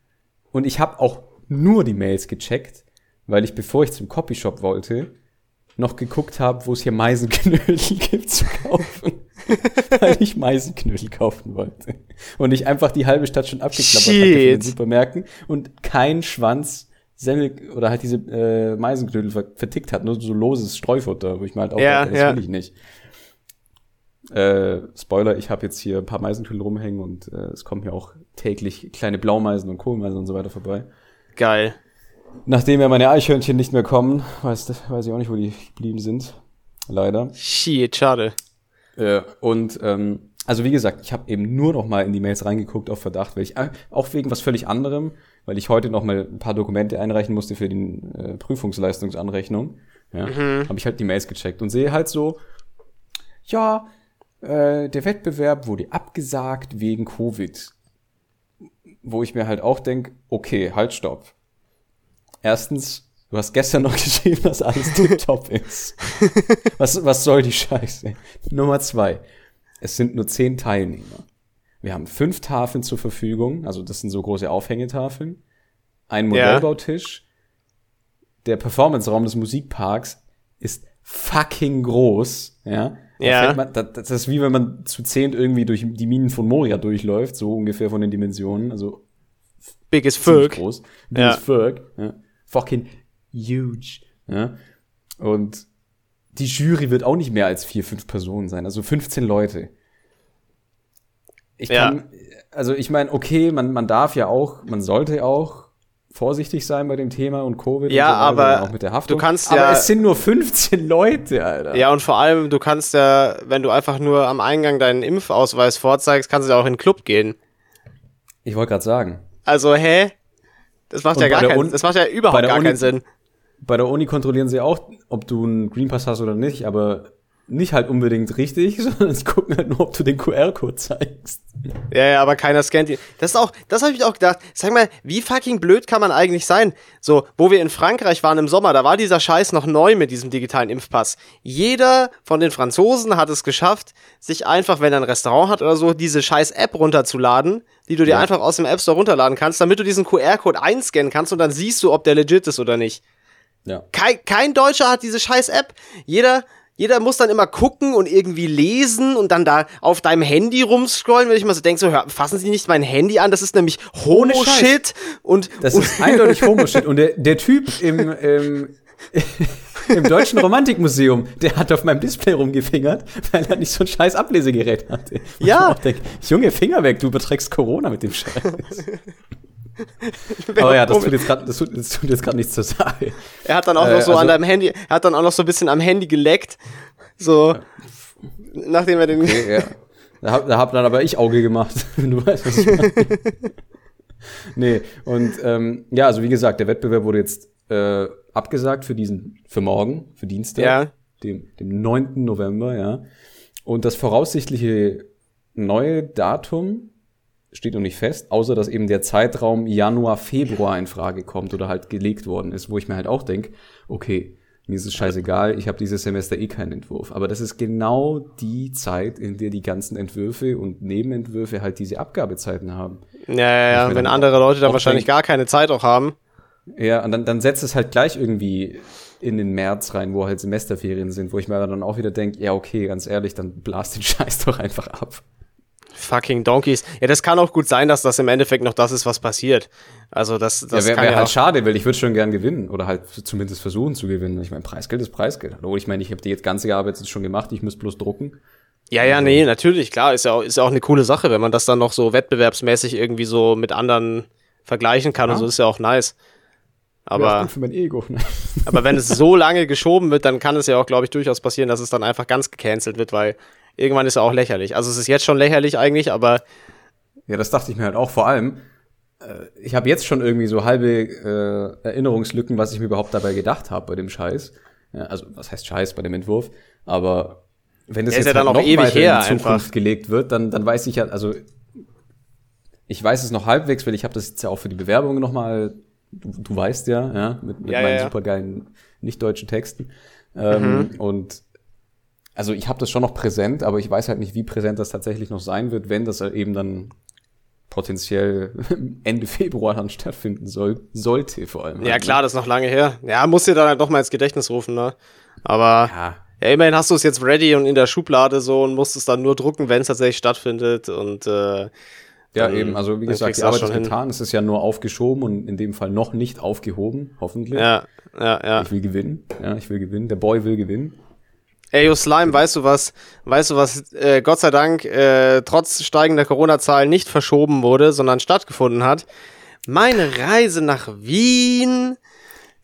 und ich habe auch nur die Mails gecheckt, weil ich, bevor ich zum Copyshop wollte, noch geguckt habe, wo es hier Meisenknödel gibt zu kaufen. weil ich Meisenknödel kaufen wollte. Und ich einfach die halbe Stadt schon abgeklappert hatte von den Shit. Supermärkten und kein Schwanz Semmel oder halt diese äh, Meisenknödel ver vertickt hat, nur so loses Streufutter, wo ich mir halt auch Ja, dachte, das ja. will ich nicht. Äh, Spoiler, ich habe jetzt hier ein paar Meisenknödel rumhängen und äh, es kommen hier auch täglich kleine Blaumeisen und Kohlmeisen und so weiter vorbei. Geil. Nachdem ja meine Eichhörnchen nicht mehr kommen, weiß, weiß ich auch nicht, wo die geblieben sind. Leider. Shit, schade. Äh, und ähm, also wie gesagt, ich habe eben nur noch mal in die Mails reingeguckt auf Verdacht, weil ich äh, auch wegen was völlig anderem, weil ich heute noch mal ein paar Dokumente einreichen musste für die äh, Prüfungsleistungsanrechnung. Ja, habe ich halt die Mails gecheckt und sehe halt so, ja, äh, der Wettbewerb wurde abgesagt wegen Covid. Wo ich mir halt auch denk, okay, halt, stopp. Erstens, du hast gestern noch geschrieben, dass alles tipptopp ist. Was, was soll die Scheiße? Nummer zwei. Es sind nur zehn Teilnehmer. Wir haben fünf Tafeln zur Verfügung, also das sind so große Aufhängetafeln, ein Modellbautisch. Der Performance-Raum des Musikparks ist fucking groß, ja. Ja. Man, das, das ist wie wenn man zu zehnt irgendwie durch die Minen von Moria durchläuft, so ungefähr von den Dimensionen, also Big as fuck. groß. Ja. Ja. Fuck. Ja. Fucking huge. Ja. Und die Jury wird auch nicht mehr als vier, fünf Personen sein, also 15 Leute. Ich Ja. kann, also ich meine, okay, man, man darf ja auch, man sollte auch vorsichtig sein bei dem Thema und Covid Ja, und so weiter, aber auch mit der Haftung. du kannst aber ja- es sind nur 15 Leute, Alter. Ja, und vor allem, du kannst ja, wenn du einfach nur am Eingang deinen Impfausweis vorzeigst, kannst du ja auch in den Club gehen. Ich wollte gerade sagen, Also, hä? Das macht Und ja gar keinen, das macht ja überhaupt gar Uni- keinen Sinn. bei der Uni kontrollieren sie auch, ob du einen Green Pass hast oder nicht, aber nicht halt unbedingt richtig, sondern sie gucken halt nur, ob du den QR-Code zeigst. Ja, ja, aber keiner scannt ihn. Das ist auch, das habe ich auch gedacht. Sag mal, wie fucking blöd kann man eigentlich sein? So, wo wir in Frankreich waren im Sommer, da war dieser Scheiß noch neu mit diesem digitalen Impfpass. Jeder von den Franzosen hat es geschafft, sich einfach, wenn er ein Restaurant hat oder so, diese scheiß App runterzuladen, die du dir Ja. einfach aus dem App Store runterladen kannst, damit du diesen QR-Code einscannen kannst und dann siehst du, ob der legit ist oder nicht. Ja. Kein, kein Deutscher hat diese scheiß App. Jeder, jeder muss dann immer gucken und irgendwie lesen und dann da auf deinem Handy rumscrollen, wenn ich mal so denke, so, hör, fassen Sie nicht mein Handy an, das ist nämlich. Homo-Shit und, Das und ist eindeutig Homo-Shit. Und der, der Typ im, im, im Deutschen Romantikmuseum, der hat auf meinem Display rumgefingert, weil er nicht so ein scheiß Ablesegerät hatte. Wo Ja. Ich denk, Junge, Finger weg, du überträgst Corona mit dem Scheiß. Aber ja, das tut jetzt gerade, das das tut jetzt gerade nichts zur Sache. er hat dann auch Äh, noch so an also- deinem Handy, er hat dann auch noch so ein bisschen am Handy geleckt, so, nachdem er den, Ja. Da hab, da hab dann aber ich Auge gemacht, wenn du weißt, was ich meine. nee, und ähm, ja, also wie gesagt, der Wettbewerb wurde jetzt äh, abgesagt für diesen, für morgen, für Dienstag, Ja. dem, dem 9. November, ja. Und das voraussichtliche neue Datum steht noch nicht fest, außer dass eben der Zeitraum Januar, Februar in Frage kommt oder halt gelegt worden ist, wo ich mir halt auch denk, okay, mir ist es scheißegal, ich habe dieses Semester eh keinen Entwurf. Aber das ist genau die Zeit, in der die ganzen Entwürfe und Nebenentwürfe halt diese Abgabezeiten haben. ja, ja, ja, wenn andere Leute dann auch wahrscheinlich denk- gar keine Zeit auch haben. Ja, und dann, dann setzt es halt gleich irgendwie in den März rein, wo halt Semesterferien sind, wo ich mir dann auch wieder denke, ja, okay, ganz ehrlich, dann blast den Scheiß doch einfach ab. Fucking Donkeys. Ja, das kann auch gut sein, dass das im Endeffekt noch das ist, was passiert. Also das, das ja, wäre wär ja halt schade, weil ich würde schon gern gewinnen oder halt zumindest versuchen zu gewinnen. Ich meine, Preisgeld ist Preisgeld. Hallo, ich meine, ich habe die jetzt ganze Arbeit jetzt schon gemacht, ich müsste bloß drucken. Ja, ja, nee, natürlich, klar, ist ja, auch, ist ja auch eine coole Sache, wenn man das dann noch so wettbewerbsmäßig irgendwie so mit anderen vergleichen kann Ja. und so, ist ja auch nice. Aber, für mein Ego. Ne? aber wenn es so lange geschoben wird, dann kann es ja auch, glaube ich, durchaus passieren, dass es dann einfach ganz gecancelt wird, weil irgendwann ist ja auch lächerlich. Also es ist jetzt schon lächerlich eigentlich, aber Ja, das dachte ich mir halt auch. Vor allem, äh, ich habe jetzt schon irgendwie so halbe äh, Erinnerungslücken, was ich mir überhaupt dabei gedacht habe bei dem Scheiß. Ja, also, was heißt Scheiß bei dem Entwurf? Aber wenn das ist jetzt ja dann halt auch noch ewig her in Zukunft einfach. gelegt wird, dann, dann weiß ich ja, also ich weiß es noch halbwegs, weil ich habe das jetzt ja auch für die Bewerbung nochmal, du, du weißt ja, ja, mit, mit Ja, ja, meinen ja. supergeilen nicht-deutschen Texten. Ähm, Und also ich habe das schon noch präsent, aber ich weiß halt nicht, wie präsent das tatsächlich noch sein wird, wenn das eben dann potenziell Ende Februar dann stattfinden soll, sollte vor allem. ja halt, klar, das ist noch lange her. Ja, muss dir dann halt doch mal ins Gedächtnis rufen, ne? Aber ne? Ja, ja, immerhin hast du es jetzt ready und in der Schublade so und musst es dann nur drucken, wenn es tatsächlich stattfindet und äh, ja Dann- eben, also wie gesagt, die Arbeit ist getan, es ist ja nur aufgeschoben und in dem Fall noch nicht aufgehoben, hoffentlich. ja, ja, ja. Ich will gewinnen, ja, ich will gewinnen, der Boy will gewinnen. Ey, yo, Slime, weißt du was? Weißt du was? Äh, Gott sei Dank, äh, trotz steigender Corona-Zahlen nicht verschoben wurde, sondern stattgefunden hat. Meine Reise nach Wien,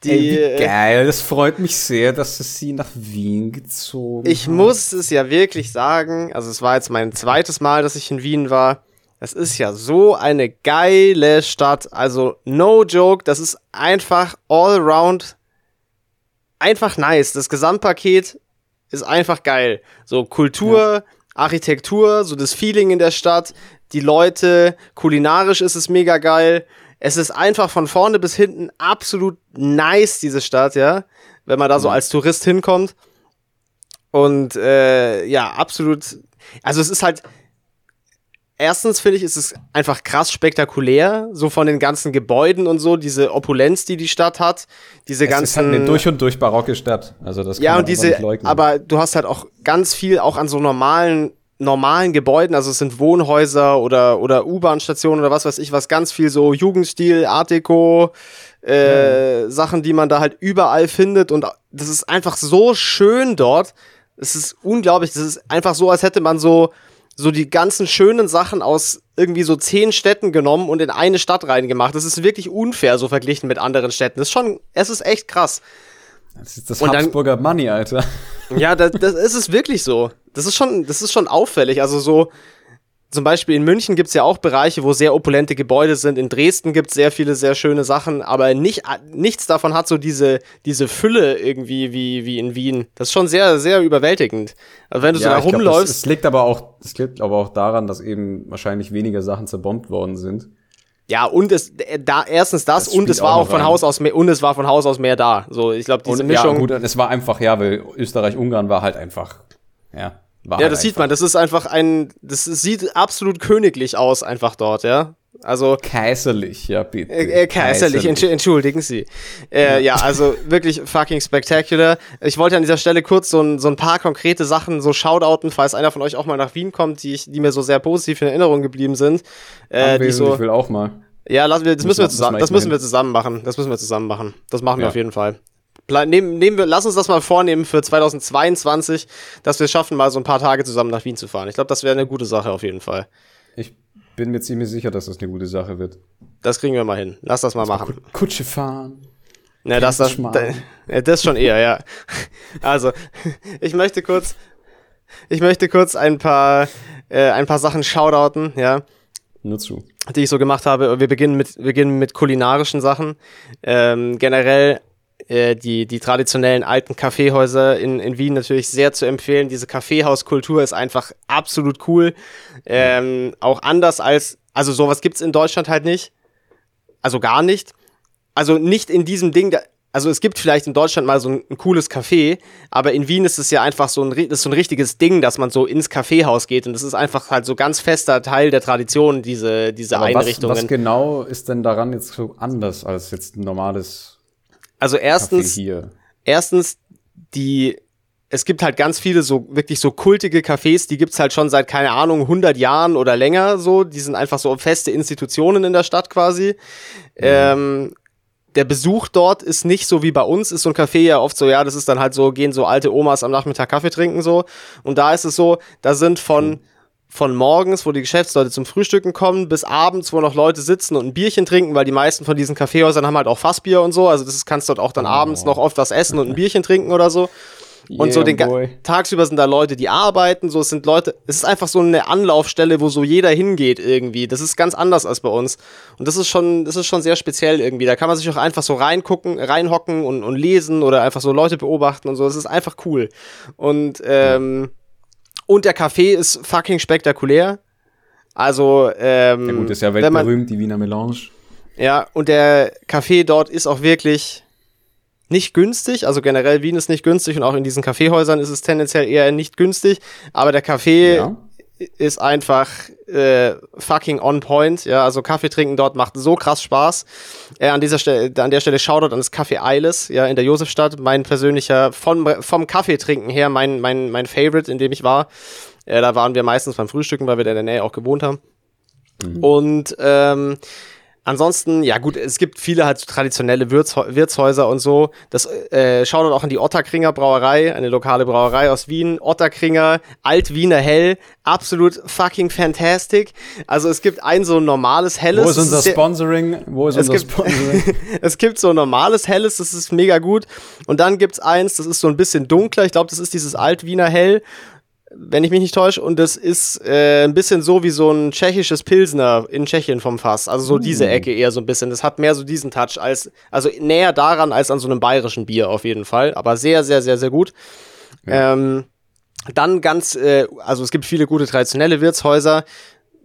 die. Ey, wie äh, geil, das freut mich sehr, dass es sie nach Wien gezogen ich hat. muss es ja wirklich sagen, also es war jetzt mein zweites Mal, dass ich in Wien war. Das ist ja so eine geile Stadt. Also, no joke, das ist einfach all around einfach nice. Das Gesamtpaket ist einfach geil. So Kultur, Architektur, so das Feeling in der Stadt, die Leute, kulinarisch ist es mega geil. Es ist einfach von vorne bis hinten absolut nice, diese Stadt, ja. Wenn man da so Ja. als Tourist hinkommt. Und äh, ja, absolut. Also es ist halt. Erstens finde ich, ist es einfach krass spektakulär, so von den ganzen Gebäuden und so, diese Opulenz, die die Stadt hat, diese Es ganzen. ist halt eine durch und durch barocke Stadt. Also das Ja, kann man und diese, aber du hast halt auch ganz viel auch an so normalen, normalen Gebäuden, also es sind Wohnhäuser oder, oder U-Bahn-Stationen oder was weiß ich, was ganz viel so Jugendstil, Art Deco, äh, Sachen, die man da halt überall findet und das ist einfach so schön dort. Es ist unglaublich, das ist einfach so, als hätte man so so die ganzen schönen Sachen aus irgendwie so zehn Städten genommen und in eine Stadt reingemacht. Das ist wirklich unfair so verglichen mit anderen Städten. Das ist schon, es ist echt krass. Das ist das und Habsburger dann, Money, Alter. Ja, das, das ist es wirklich so. Das ist schon, das ist schon auffällig. Also so, zum Beispiel in München gibt es ja auch Bereiche, wo sehr opulente Gebäude sind. In Dresden gibt es sehr viele sehr schöne Sachen, aber nicht, nichts davon hat so diese, diese Fülle irgendwie wie, wie in Wien. Das ist schon sehr, sehr überwältigend. Also wenn du ja, so da rumläufst. Es liegt aber auch, es liegt aber auch daran, dass eben wahrscheinlich weniger Sachen zerbombt worden sind. Ja, und es äh, da erstens das, das und es war auch von rein. Haus aus mehr und es war von Haus aus mehr da. So, ich glaube, diese und, Mischung. Ja, gut, es war einfach, ja, weil Österreich-Ungarn war halt einfach, ja. War ja, halt das sieht man. Das ist einfach ein, das sieht absolut königlich aus, einfach dort, ja. Also kaiserlich, ja bitte. Äh, äh, kaiserlich, kaiserlich. entschuldigen Sie. Äh, ja. ja. also wirklich fucking spectacular. Ich wollte an dieser Stelle kurz so ein, so ein paar konkrete Sachen so shoutouten, falls einer von euch auch mal nach Wien kommt, die, ich, die mir so sehr positiv in Erinnerung geblieben sind. Äh, die so, ich will auch mal. Ja, lassen wir, das müssen wir zusammen, das müssen wir zusammen machen. Das müssen wir zusammen machen. Das machen ja. wir auf jeden Fall. Nehmen, nehmen wir, lass uns das mal vornehmen für 2022, dass wir es schaffen, mal so ein paar Tage zusammen nach Wien zu fahren. Ich glaube, das wäre eine gute Sache auf jeden Fall. Ich bin mir ziemlich sicher, dass das eine gute Sache wird. Das kriegen wir mal hin. Lass das mal machen. Kutsche fahren. Na, das, das, das, das schon eher, ja. Also, ich möchte kurz, ich möchte kurz ein paar, äh, ein paar Sachen shoutouten, ja. Nur zu. Die ich so gemacht habe. Wir beginnen mit, wir beginnen mit kulinarischen Sachen. Ähm, generell äh, die, die traditionellen alten Kaffeehäuser in, in Wien natürlich sehr zu empfehlen. Diese Kaffeehauskultur ist einfach absolut cool. Ähm, auch anders als, also sowas gibt's in Deutschland halt nicht. Also gar nicht. Also nicht in diesem Ding, da, also es gibt vielleicht in Deutschland mal so ein, ein, cooles Café, aber in Wien ist es ja einfach so ein, das ist so ein richtiges Ding, dass man so ins Kaffeehaus geht und das ist einfach halt so ganz fester Teil der Tradition, diese, diese aber Einrichtungen. Was, was genau ist denn daran jetzt so anders als jetzt ein normales also erstens, erstens die es gibt halt ganz viele so wirklich so kultige Cafés, die gibt's halt schon seit keine Ahnung 100 Jahren oder länger so, die sind einfach so feste Institutionen in der Stadt quasi. Mhm. Ähm, der Besuch dort ist nicht so wie bei uns, ist so ein Café ja oft so, ja, das ist dann halt so, gehen so alte Omas am Nachmittag Kaffee trinken so. Und da ist es so, da sind von, mhm von morgens, wo die Geschäftsleute zum Frühstücken kommen, bis abends, wo noch Leute sitzen und ein Bierchen trinken, weil die meisten von diesen Kaffeehäusern haben halt auch Fassbier und so. Also das kannst dort auch dann oh. abends noch oft was essen und ein Bierchen trinken oder so. Und yeah, so den tagsüber sind da Leute, die arbeiten, so es sind Leute, es ist einfach so eine Anlaufstelle, wo so jeder hingeht irgendwie. Das ist ganz anders als bei uns. Und das ist schon, das ist schon sehr speziell irgendwie. Da kann man sich auch einfach so reingucken, reinhocken und, und lesen oder einfach so Leute beobachten und so. Das ist einfach cool. Und ähm, und der Kaffee ist fucking spektakulär. Also, ähm. Ja gut, ist ja weltberühmt, die Wiener Melange. Ja, und der Kaffee dort ist auch wirklich nicht günstig. Also generell Wien ist nicht günstig und auch in diesen Kaffeehäusern ist es tendenziell eher nicht günstig. Aber der Kaffee ja ist einfach äh, fucking on point. Ja, also Kaffee trinken dort macht so krass Spaß. Äh, an dieser Stelle, an der Stelle Shoutout an das Café Eiles, ja, in der Josefstadt. Mein persönlicher, vom, vom Kaffee trinken her, mein, mein, mein Favorite, in dem ich war. Äh, da waren wir meistens beim Frühstücken, weil wir da in der Nähe auch gewohnt haben. Mhm. Und ähm, Ansonsten, ja gut, es gibt viele halt traditionelle Wirtshä Wirtshäuser und so. Das äh, schaut auch in die Otterkringer Brauerei, eine lokale Brauerei aus Wien. Otterkringer, Alt-Wiener Hell, absolut fucking fantastic. Also es gibt ein so normales Helles. Wo ist unser Sponsoring? Wo ist unser gibt, Sponsoring? es gibt so normales Helles, das ist mega gut. Und dann gibt's eins, das ist so ein bisschen dunkler. Ich glaube, das ist dieses Alt-Wiener Hell wenn ich mich nicht täusche. Und das ist äh, ein bisschen so wie so ein tschechisches Pilsner in Tschechien vom Fass. Also so diese Ecke eher so ein bisschen. Das hat mehr so diesen Touch als, also näher daran als an so einem bayerischen Bier auf jeden Fall. Aber sehr, sehr, sehr, sehr gut. Ja. Ähm, dann ganz, äh, also es gibt viele gute traditionelle Wirtshäuser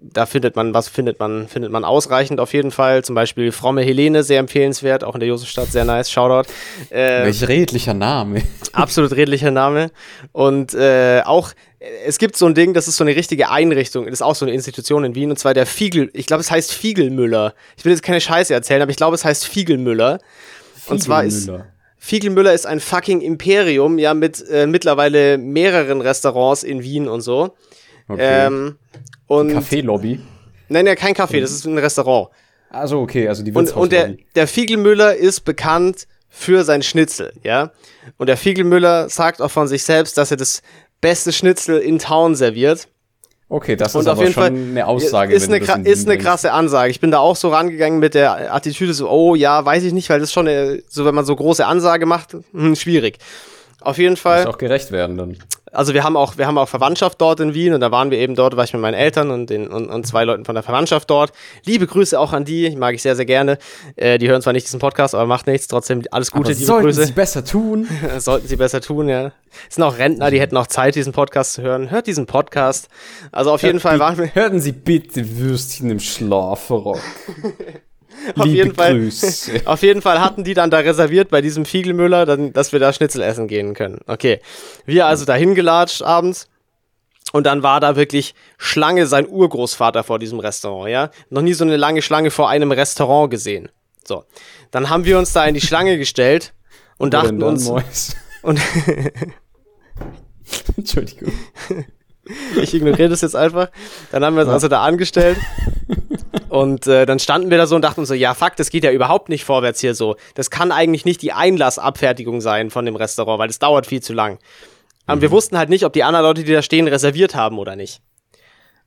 da findet man, was findet man, findet man ausreichend auf jeden Fall. Zum Beispiel Fromme Helene, sehr empfehlenswert, auch in der Josefstadt, sehr nice, Shoutout. Äh, Welch redlicher Name. absolut redlicher Name. Und äh, auch, es gibt so ein Ding, das ist so eine richtige Einrichtung, das ist auch so eine Institution in Wien, und zwar der Fiegel, ich glaube, es heißt Fiegelmüller. Ich will jetzt keine Scheiße erzählen, aber ich glaube, es heißt Fiegelmüller. Und zwar ist. Fiegelmüller ist ein fucking Imperium, ja, mit äh, mittlerweile mehreren Restaurants in Wien und so. Okay. Ähm, und Kaffeelobby? Nein, ja, kein Kaffee, das ist ein Restaurant. Also okay, also die Und, und der, der Fiegelmüller ist bekannt für sein Schnitzel, ja. Und der Fiegelmüller sagt auch von sich selbst, dass er das beste Schnitzel in Town serviert. Okay, das Und ist auf jeden schon Fall eine Aussage. ist eine, ist eine krasse Ansage. Ich bin da auch so rangegangen mit der Attitüde so, oh ja, weiß ich nicht, weil das ist schon eine, so, wenn man so große Ansage macht, hm, schwierig. Auf jeden Fall. Muss auch gerecht werden dann. Also wir haben auch, wir haben auch Verwandtschaft dort in Wien und da waren wir eben dort, war ich mit meinen Eltern und den und, und zwei Leuten von der Verwandtschaft dort. Liebe Grüße auch an die, mag ich sehr, sehr gerne. Äh, die hören zwar nicht diesen Podcast, aber macht nichts, trotzdem alles Gute, Aber liebe sollten Grüße. sie besser tun. Sollten sie besser tun, ja. Sind auch Rentner, die hätten auch Zeit, diesen Podcast zu hören. Hört diesen Podcast. Also auf jeden Fall waren wir, Hörten Sie bitte Würstchen im Schlafrock. auf jeden Fall, auf jeden Fall hatten die dann da reserviert bei diesem Fiegelmüller, dann, dass wir da Schnitzel essen gehen können. Okay. Wir also dahin gelatscht abends. Und dann war da wirklich Schlange sein Urgroßvater vor diesem Restaurant, ja. Noch nie so eine lange Schlange vor einem Restaurant gesehen. So. Dann haben wir uns da in die Schlange gestellt und dachten dann, uns, Mois? und Entschuldigung. ich ignoriere das jetzt einfach. Dann haben wir uns also da angestellt. Und äh, dann standen wir da so und dachten so, ja, fuck, das geht ja überhaupt nicht vorwärts hier so. Das kann eigentlich nicht die Einlassabfertigung sein von dem Restaurant, weil das dauert viel zu lang. Und wir wussten halt nicht, ob die anderen Leute, die da stehen, reserviert haben oder nicht.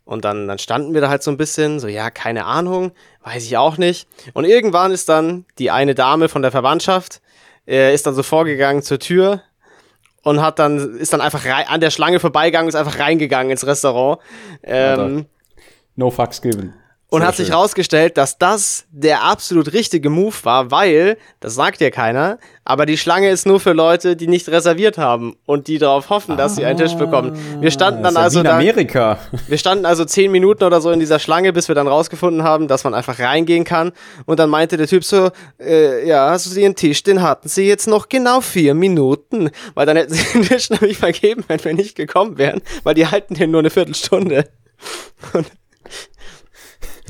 Und dann, dann standen wir da halt so ein bisschen, so, ja, keine Ahnung, weiß ich auch nicht. Und irgendwann ist dann die eine Dame von der Verwandtschaft, äh, ist dann so vorgegangen zur Tür und hat dann, ist dann einfach an der Schlange vorbeigegangen, ist einfach reingegangen ins Restaurant. Ähm, No fucks given. Und Sehr hat sich schön. rausgestellt, dass das der absolut richtige Move war, weil, das sagt ja keiner, aber die Schlange ist nur für Leute, die nicht reserviert haben und die darauf hoffen, dass sie einen Tisch bekommen. Wir standen dann ist also ja wie in da, Amerika. wir standen also zehn Minuten oder so in dieser Schlange, bis wir dann rausgefunden haben, dass man einfach reingehen kann. Und dann meinte der Typ so, äh, ja, also sie ihren Tisch, den hatten sie jetzt noch genau vier Minuten. Weil dann hätten sie den Tisch nämlich vergeben, wenn wir nicht gekommen wären, weil die halten den nur eine Viertelstunde. Und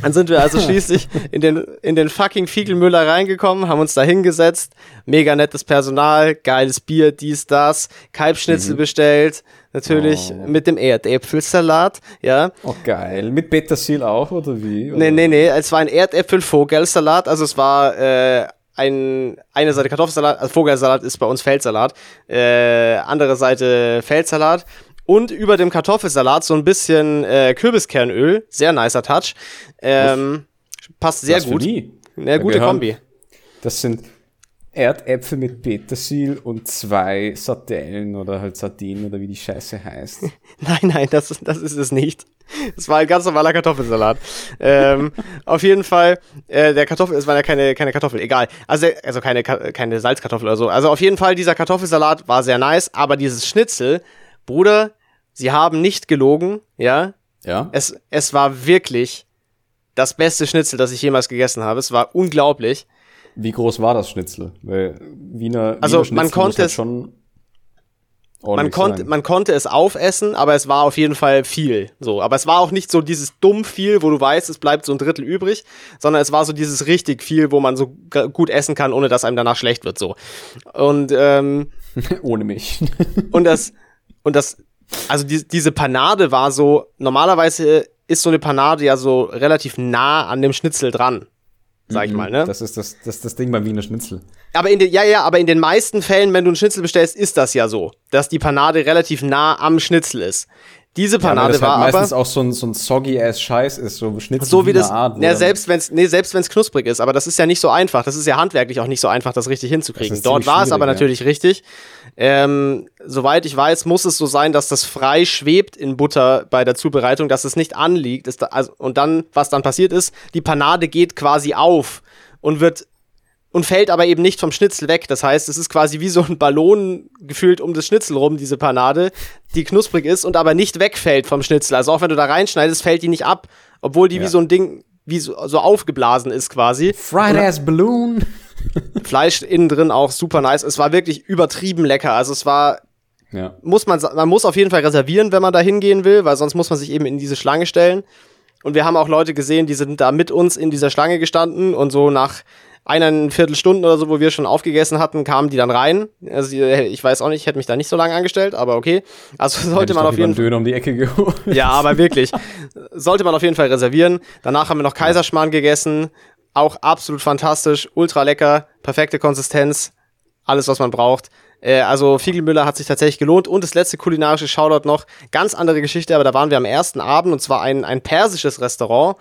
dann sind wir also schließlich in den, in den fucking Fiegelmüller reingekommen, haben uns da hingesetzt, mega nettes Personal, geiles Bier, dies, das, Kalbschnitzel bestellt, natürlich Oh. mit dem Erdäpfelsalat, ja. Oh, geil. Mit Petersil auch, oder wie? Oder? Nee, nee, nee, es war ein Erdäpfel-Vogelsalat, also es war äh, ein, eine Seite Kartoffelsalat, also Vogelsalat ist bei uns Feldsalat, äh, andere Seite Feldsalat und über dem Kartoffelsalat so ein bisschen äh, Kürbiskernöl, sehr nicer Touch, ähm, passt sehr Was gut, die? eine gute Kombi. Das sind Erdäpfel mit Petersil und zwei Sardellen oder halt Sardinen oder wie die Scheiße heißt. Nein, nein, das, ist- das ist es nicht. Es war ein ganz normaler Kartoffelsalat. ähm, auf jeden Fall, äh, der Kartoffel, es war ja keine, keine Kartoffel, egal. Also, also keine, keine Salzkartoffel oder so. Also auf jeden Fall, dieser Kartoffelsalat war sehr nice, aber dieses Schnitzel, Bruder, sie haben nicht gelogen, ja. Ja? Es, es war wirklich das beste Schnitzel, das ich jemals gegessen habe. Es war unglaublich. Wie groß war das Schnitzel? Weil Wiener, Also, Wiener Schnitzel man konnte halt es- schon Man konnte, man konnte es aufessen, aber es war auf jeden Fall viel. So, aber es war auch nicht so dieses dumm viel, wo du weißt, es bleibt so ein Drittel übrig, sondern es war so dieses richtig viel, wo man so gut essen kann, ohne dass einem danach schlecht wird. So und ähm, Ohne mich. und das und das, also die, diese Panade war so normalerweise ist so eine Panade ja so relativ nah an dem Schnitzel dran, sag ich mal, ne? Das ist das, das, das Ding beim Wiener Schnitzel. Aber in den, ja, ja, aber in den meisten Fällen, wenn du einen Schnitzel bestellst, ist das ja so, dass die Panade relativ nah am Schnitzel ist. Diese Ja, Panade das war halt aber meistens auch so ein, so ein soggy ass Scheiß ist, so Schnitzel so wie das, Art, ja, selbst wenn's, nee, selbst wenn's knusprig ist, aber das ist ja nicht so einfach. Das ist ja handwerklich auch nicht so einfach, das richtig hinzukriegen. Das Dort war es aber ja. natürlich richtig. Ähm, soweit ich weiß, muss es so sein, dass das frei schwebt in Butter bei der Zubereitung, dass es nicht anliegt. Ist da, also, und dann, was dann passiert ist, die Panade geht quasi auf und wird und fällt aber eben nicht vom Schnitzel weg. Das heißt, es ist quasi wie so ein Ballon gefühlt um das Schnitzel rum, diese Panade, die knusprig ist und aber nicht wegfällt vom Schnitzel. Also auch wenn du da reinschneidest, fällt die nicht ab, obwohl die wie Ja. so ein Ding, wie so, so aufgeblasen ist quasi. Fried ass Balloon. Fleisch innen drin auch super nice. Es war wirklich übertrieben lecker. Also es war, Ja. muss man, man muss auf jeden Fall reservieren, wenn man da hingehen will, weil sonst muss man sich eben in diese Schlange stellen. Und wir haben auch Leute gesehen, die sind da mit uns in dieser Schlange gestanden und so nach eineinviertel Stunden oder so, wo wir schon aufgegessen hatten, kamen die dann rein. Also die- ich weiß auch nicht, ich hätte mich da nicht so lange angestellt, aber okay. Also sollte man auf jeden Fall. Döner um die Ecke geholt. Ja, aber wirklich. Sollte man auf jeden Fall reservieren. Danach haben wir noch Kaiserschmarrn gegessen. Auch absolut fantastisch, ultra lecker, perfekte Konsistenz. alles, was man braucht. Äh, also Fiegelmüller hat sich tatsächlich gelohnt. Und das letzte kulinarische Shoutout noch, ganz andere Geschichte, aber da waren wir am ersten Abend und zwar ein, ein persisches Restaurant.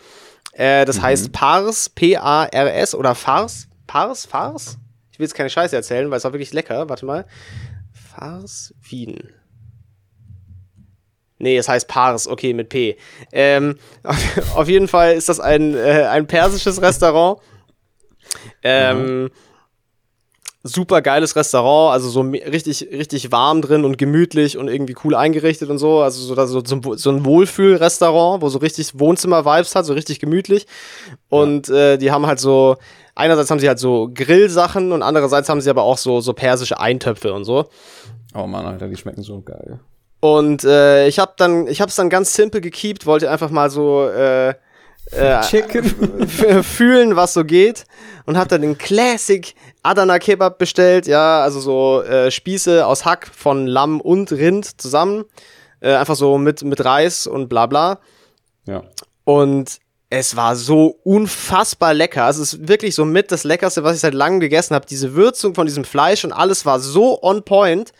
Äh, das mhm. heißt Pars, P-A-R-S oder Fars. Pars? Fars? Ich will jetzt keine Scheiße erzählen, weil es war wirklich lecker. Warte mal. Fars Wien. Nee, es heißt Pars, okay, mit P. Ähm, auf, jeden Fall ist das ein, äh, ein persisches Restaurant. Ähm, mhm super geiles Restaurant, also so richtig, richtig warm drin und gemütlich und irgendwie cool eingerichtet und so. Also so, so, so ein Wohlfühlrestaurant, wo so richtig Wohnzimmer-Vibes hat, so richtig gemütlich. Und ja. äh, die haben halt so, einerseits haben sie halt so Grillsachen und andererseits haben sie aber auch so, so persische Eintöpfe und so. Oh man, Alter, die schmecken so geil. Und äh, ich habe dann, ich habe es dann ganz simpel gekeept, wollte einfach mal so äh, äh, Chicken. fühlen, was so geht. Und hab dann den Classic Adana Kebab bestellt. Ja, also so äh, Spieße aus Hack von Lamm und Rind zusammen. Äh, einfach so mit, mit Reis und bla bla. Ja. Und es war so unfassbar lecker. Es ist wirklich so mit das Leckerste, was ich seit langem gegessen habe. Diese Würzung von diesem Fleisch und alles war so on point.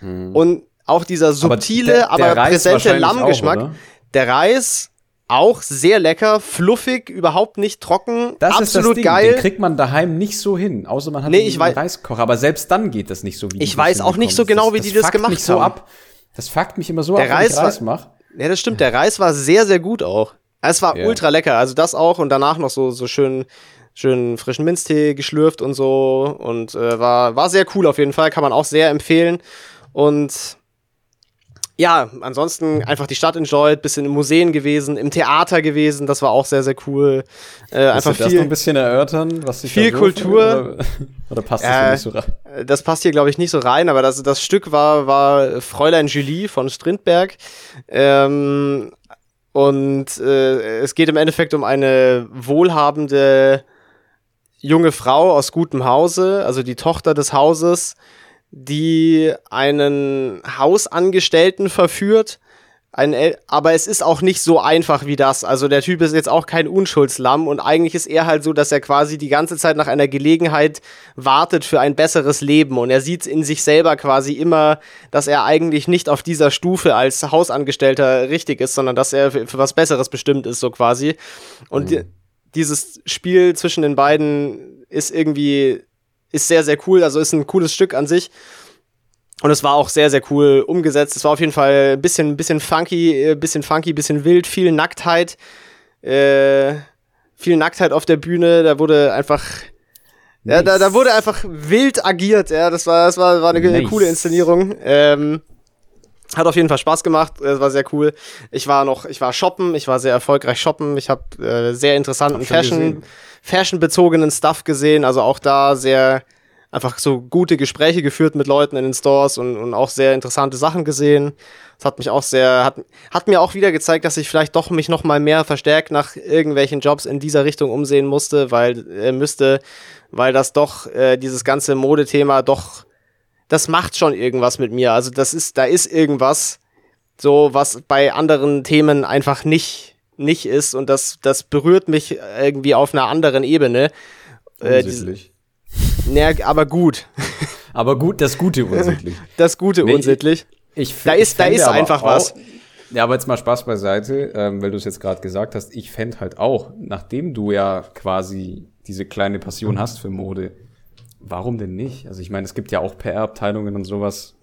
Hm. Und auch dieser subtile, aber, der, der aber präsente Lammgeschmack. Der Reis auch sehr lecker, fluffig, überhaupt nicht trocken, das absolut ist das geil. Den kriegt man daheim nicht so hin, außer man hat nee, einen Reiskocher. Aber selbst dann geht das nicht so wie Ich weiß auch nicht so genau, wie das, die das gemacht mich so haben. Ab. Das fuckt mich immer so der ab, Reis wenn ich Reis mache. Ja, das stimmt. Der Reis war sehr, sehr gut auch. Es war ja. ultra lecker. Also das auch und danach noch so so schön schön frischen Minztee geschlürft und so und äh, war war sehr cool auf jeden Fall. Kann man auch sehr empfehlen und ja, ansonsten einfach die Stadt enjoyed, bisschen im Museen gewesen, im Theater gewesen, das war auch sehr, sehr cool. Äh, einfach viel, das noch ein bisschen erörtern, was sich Viel Kultur. Oder, oder, passt das äh, nicht so rein? Das passt hier, glaube ich, nicht so rein, aber das, das Stück war, war Fräulein Julie von Strindberg. Ähm, und äh, es geht im Endeffekt um eine wohlhabende junge Frau aus gutem Hause, also die Tochter des Hauses, die einen Hausangestellten verführt. Ein El aber es ist auch nicht so einfach wie das. Also der Typ ist jetzt auch kein Unschuldslamm und eigentlich ist er halt so, dass er quasi die ganze Zeit nach einer Gelegenheit wartet für ein besseres Leben und er sieht in sich selber quasi immer, dass er eigentlich nicht auf dieser Stufe als Hausangestellter richtig ist, sondern dass er für, für was Besseres bestimmt ist, so quasi. Und mhm. die, dieses Spiel zwischen den beiden ist irgendwie ist sehr, sehr cool. Also ist ein cooles Stück an sich. Und es war auch sehr, sehr cool umgesetzt. Es war auf jeden Fall ein bisschen, bisschen funky, äh, bisschen funky, bisschen wild, viel Nacktheit. Äh, viel Nacktheit auf der Bühne. Da wurde einfach. Nice. Ja, da, da wurde einfach wild agiert, ja. Das war, das war, war eine nice. coole Inszenierung. Ähm, hat auf jeden Fall Spaß gemacht, es war sehr cool. Ich war noch, ich war shoppen, ich war sehr erfolgreich shoppen. Ich habe äh, sehr interessanten Fashion, Fashion-bezogenen Stuff gesehen. Also auch da sehr einfach so gute Gespräche geführt mit Leuten in den Stores und, und auch sehr interessante Sachen gesehen. Das hat mich auch sehr, hat, hat mir auch wieder gezeigt, dass ich vielleicht doch mich noch mal mehr verstärkt nach irgendwelchen Jobs in dieser Richtung umsehen musste, weil äh, müsste, weil das doch äh, dieses ganze Modethema doch das macht schon irgendwas mit mir. Also das ist, da ist irgendwas, so was bei anderen Themen einfach nicht, nicht ist und das, das berührt mich irgendwie auf einer anderen Ebene. Äh, unsittlich. Äh, ne, aber gut. Aber gut, das Gute unsittlich. Das Gute nee, unsittlich. Ich, ich, da ist, ich da ist einfach auch, was. Ja, aber jetzt mal Spaß beiseite, ähm, weil du es jetzt gerade gesagt hast. Ich fände halt auch, nachdem du ja quasi diese kleine Passion hast für Mode, warum denn nicht? Also ich meine, es gibt ja auch PR-Abteilungen und sowas,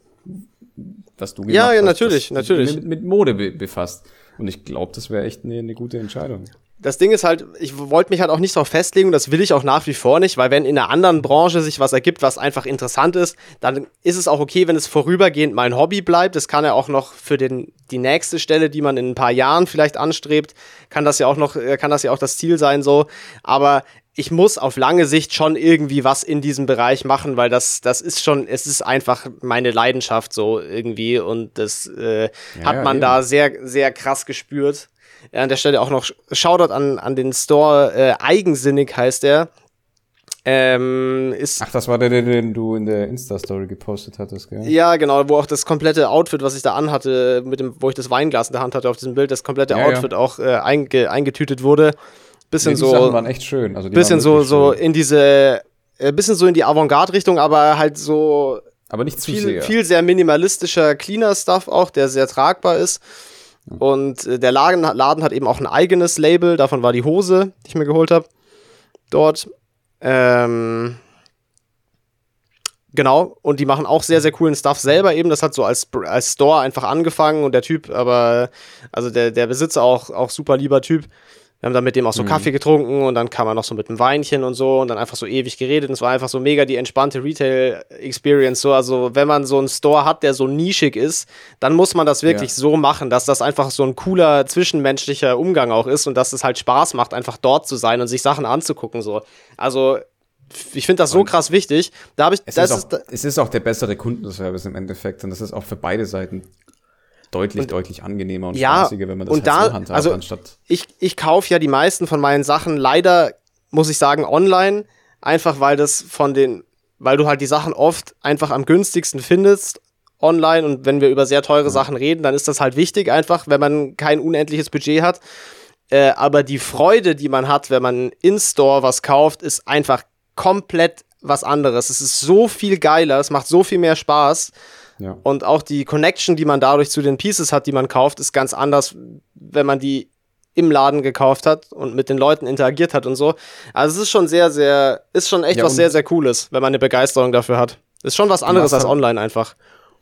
was du gemacht Ja, ja, natürlich, hast, natürlich. Mit, mit, Mode be befasst. Und ich glaube, das wäre echt eine, eine gute Entscheidung. Das Ding ist halt, ich wollte mich halt auch nicht darauf festlegen, das will ich auch nach wie vor nicht, weil wenn in einer anderen Branche sich was ergibt, was einfach interessant ist, dann ist es auch okay, wenn es vorübergehend mein Hobby bleibt. Das kann ja auch noch für den, die nächste Stelle, die man in ein paar Jahren vielleicht anstrebt, kann das ja auch noch, äh, kann das ja auch das Ziel sein, so. Aber ich muss auf lange Sicht schon irgendwie was in diesem Bereich machen, weil das, das ist schon, es ist einfach meine Leidenschaft so irgendwie und das äh, ja, hat man ja, da sehr, sehr krass gespürt. Ja, an der Stelle auch noch Shoutout an, an den Store, äh, Eigensinnig heißt der. Ähm, ist Ach, das war der, den du in der Insta-Story gepostet hattest, gell? Ja, genau, wo auch das komplette Outfit, was ich da anhatte, mit dem, wo ich das Weinglas in der Hand hatte auf diesem Bild, das komplette ja, Outfit auch äh, einge, eingetütet wurde bisschen nee, so. waren echt schön. Also bisschen so, so in diese äh, bisschen so in die Avantgarde-Richtung, aber halt so aber nicht zu viel, sehr. viel sehr minimalistischer, cleaner Stuff auch, der sehr tragbar ist. Und äh, der Laden, Laden hat eben auch ein eigenes Label, davon war die Hose, die ich mir geholt habe. Dort. Ähm, genau, und die machen auch sehr, sehr coolen Stuff selber eben. Das hat so als, als Store einfach angefangen und der Typ, aber, also der, der Besitzer auch, auch super lieber Typ. Wir haben dann mit dem auch so mhm. Kaffee getrunken und dann kam er noch so mit einem Weinchen und so und dann einfach so ewig geredet. Und es war einfach so mega die entspannte Retail-Experience. So, also wenn man so einen Store hat, der so nischig ist, dann muss man das wirklich ja. so machen, dass das einfach so ein cooler zwischenmenschlicher Umgang auch ist und dass es halt Spaß macht, einfach dort zu sein und sich Sachen anzugucken. So. Also ich finde das so krass wichtig. Da habe ich, es, das ist auch, ist, es ist auch der bessere Kundenservice im Endeffekt und das ist auch für beide Seiten deutlich, und, deutlich angenehmer und ja, spaßiger, wenn man das und halt da, so handhabt, also anstatt. Ich, ich kaufe ja die meisten von meinen Sachen leider, muss ich sagen, online, einfach weil das von den, weil du halt die Sachen oft einfach am günstigsten findest online und wenn wir über sehr teure ja. Sachen reden, dann ist das halt wichtig einfach, wenn man kein unendliches Budget hat. Äh, aber die Freude, die man hat, wenn man in Store was kauft, ist einfach komplett was anderes. Es ist so viel geiler, es macht so viel mehr Spaß. Ja. Und auch die Connection, die man dadurch zu den Pieces hat, die man kauft, ist ganz anders, wenn man die im Laden gekauft hat und mit den Leuten interagiert hat und so. Also es ist schon sehr, sehr, ist schon echt ja, was sehr, sehr Cooles, wenn man eine Begeisterung dafür hat. Ist schon was anderes als halt, online einfach.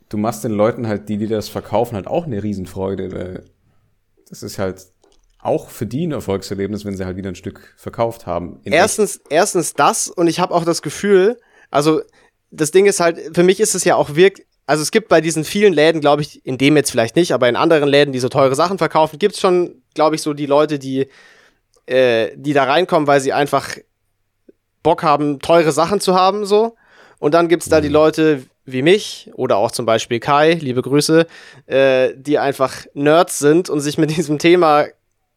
Du machst den Leuten halt, die, die das verkaufen, halt auch eine Riesenfreude, weil das ist halt auch für die ein Erfolgserlebnis, wenn sie halt wieder ein Stück verkauft haben. Erstens, erstens das und ich habe auch das Gefühl, also das Ding ist halt, für mich ist es ja auch wirklich, also es gibt bei diesen vielen Läden, glaube ich, in dem jetzt vielleicht nicht, aber in anderen Läden, die so teure Sachen verkaufen, gibt es schon, glaube ich, so die Leute, die, äh, die da reinkommen, weil sie einfach Bock haben, teure Sachen zu haben, so. Und dann gibt es da die mhm. Leute wie mich oder auch zum Beispiel Kai, liebe Grüße, äh, die einfach Nerds sind und sich mit diesem Thema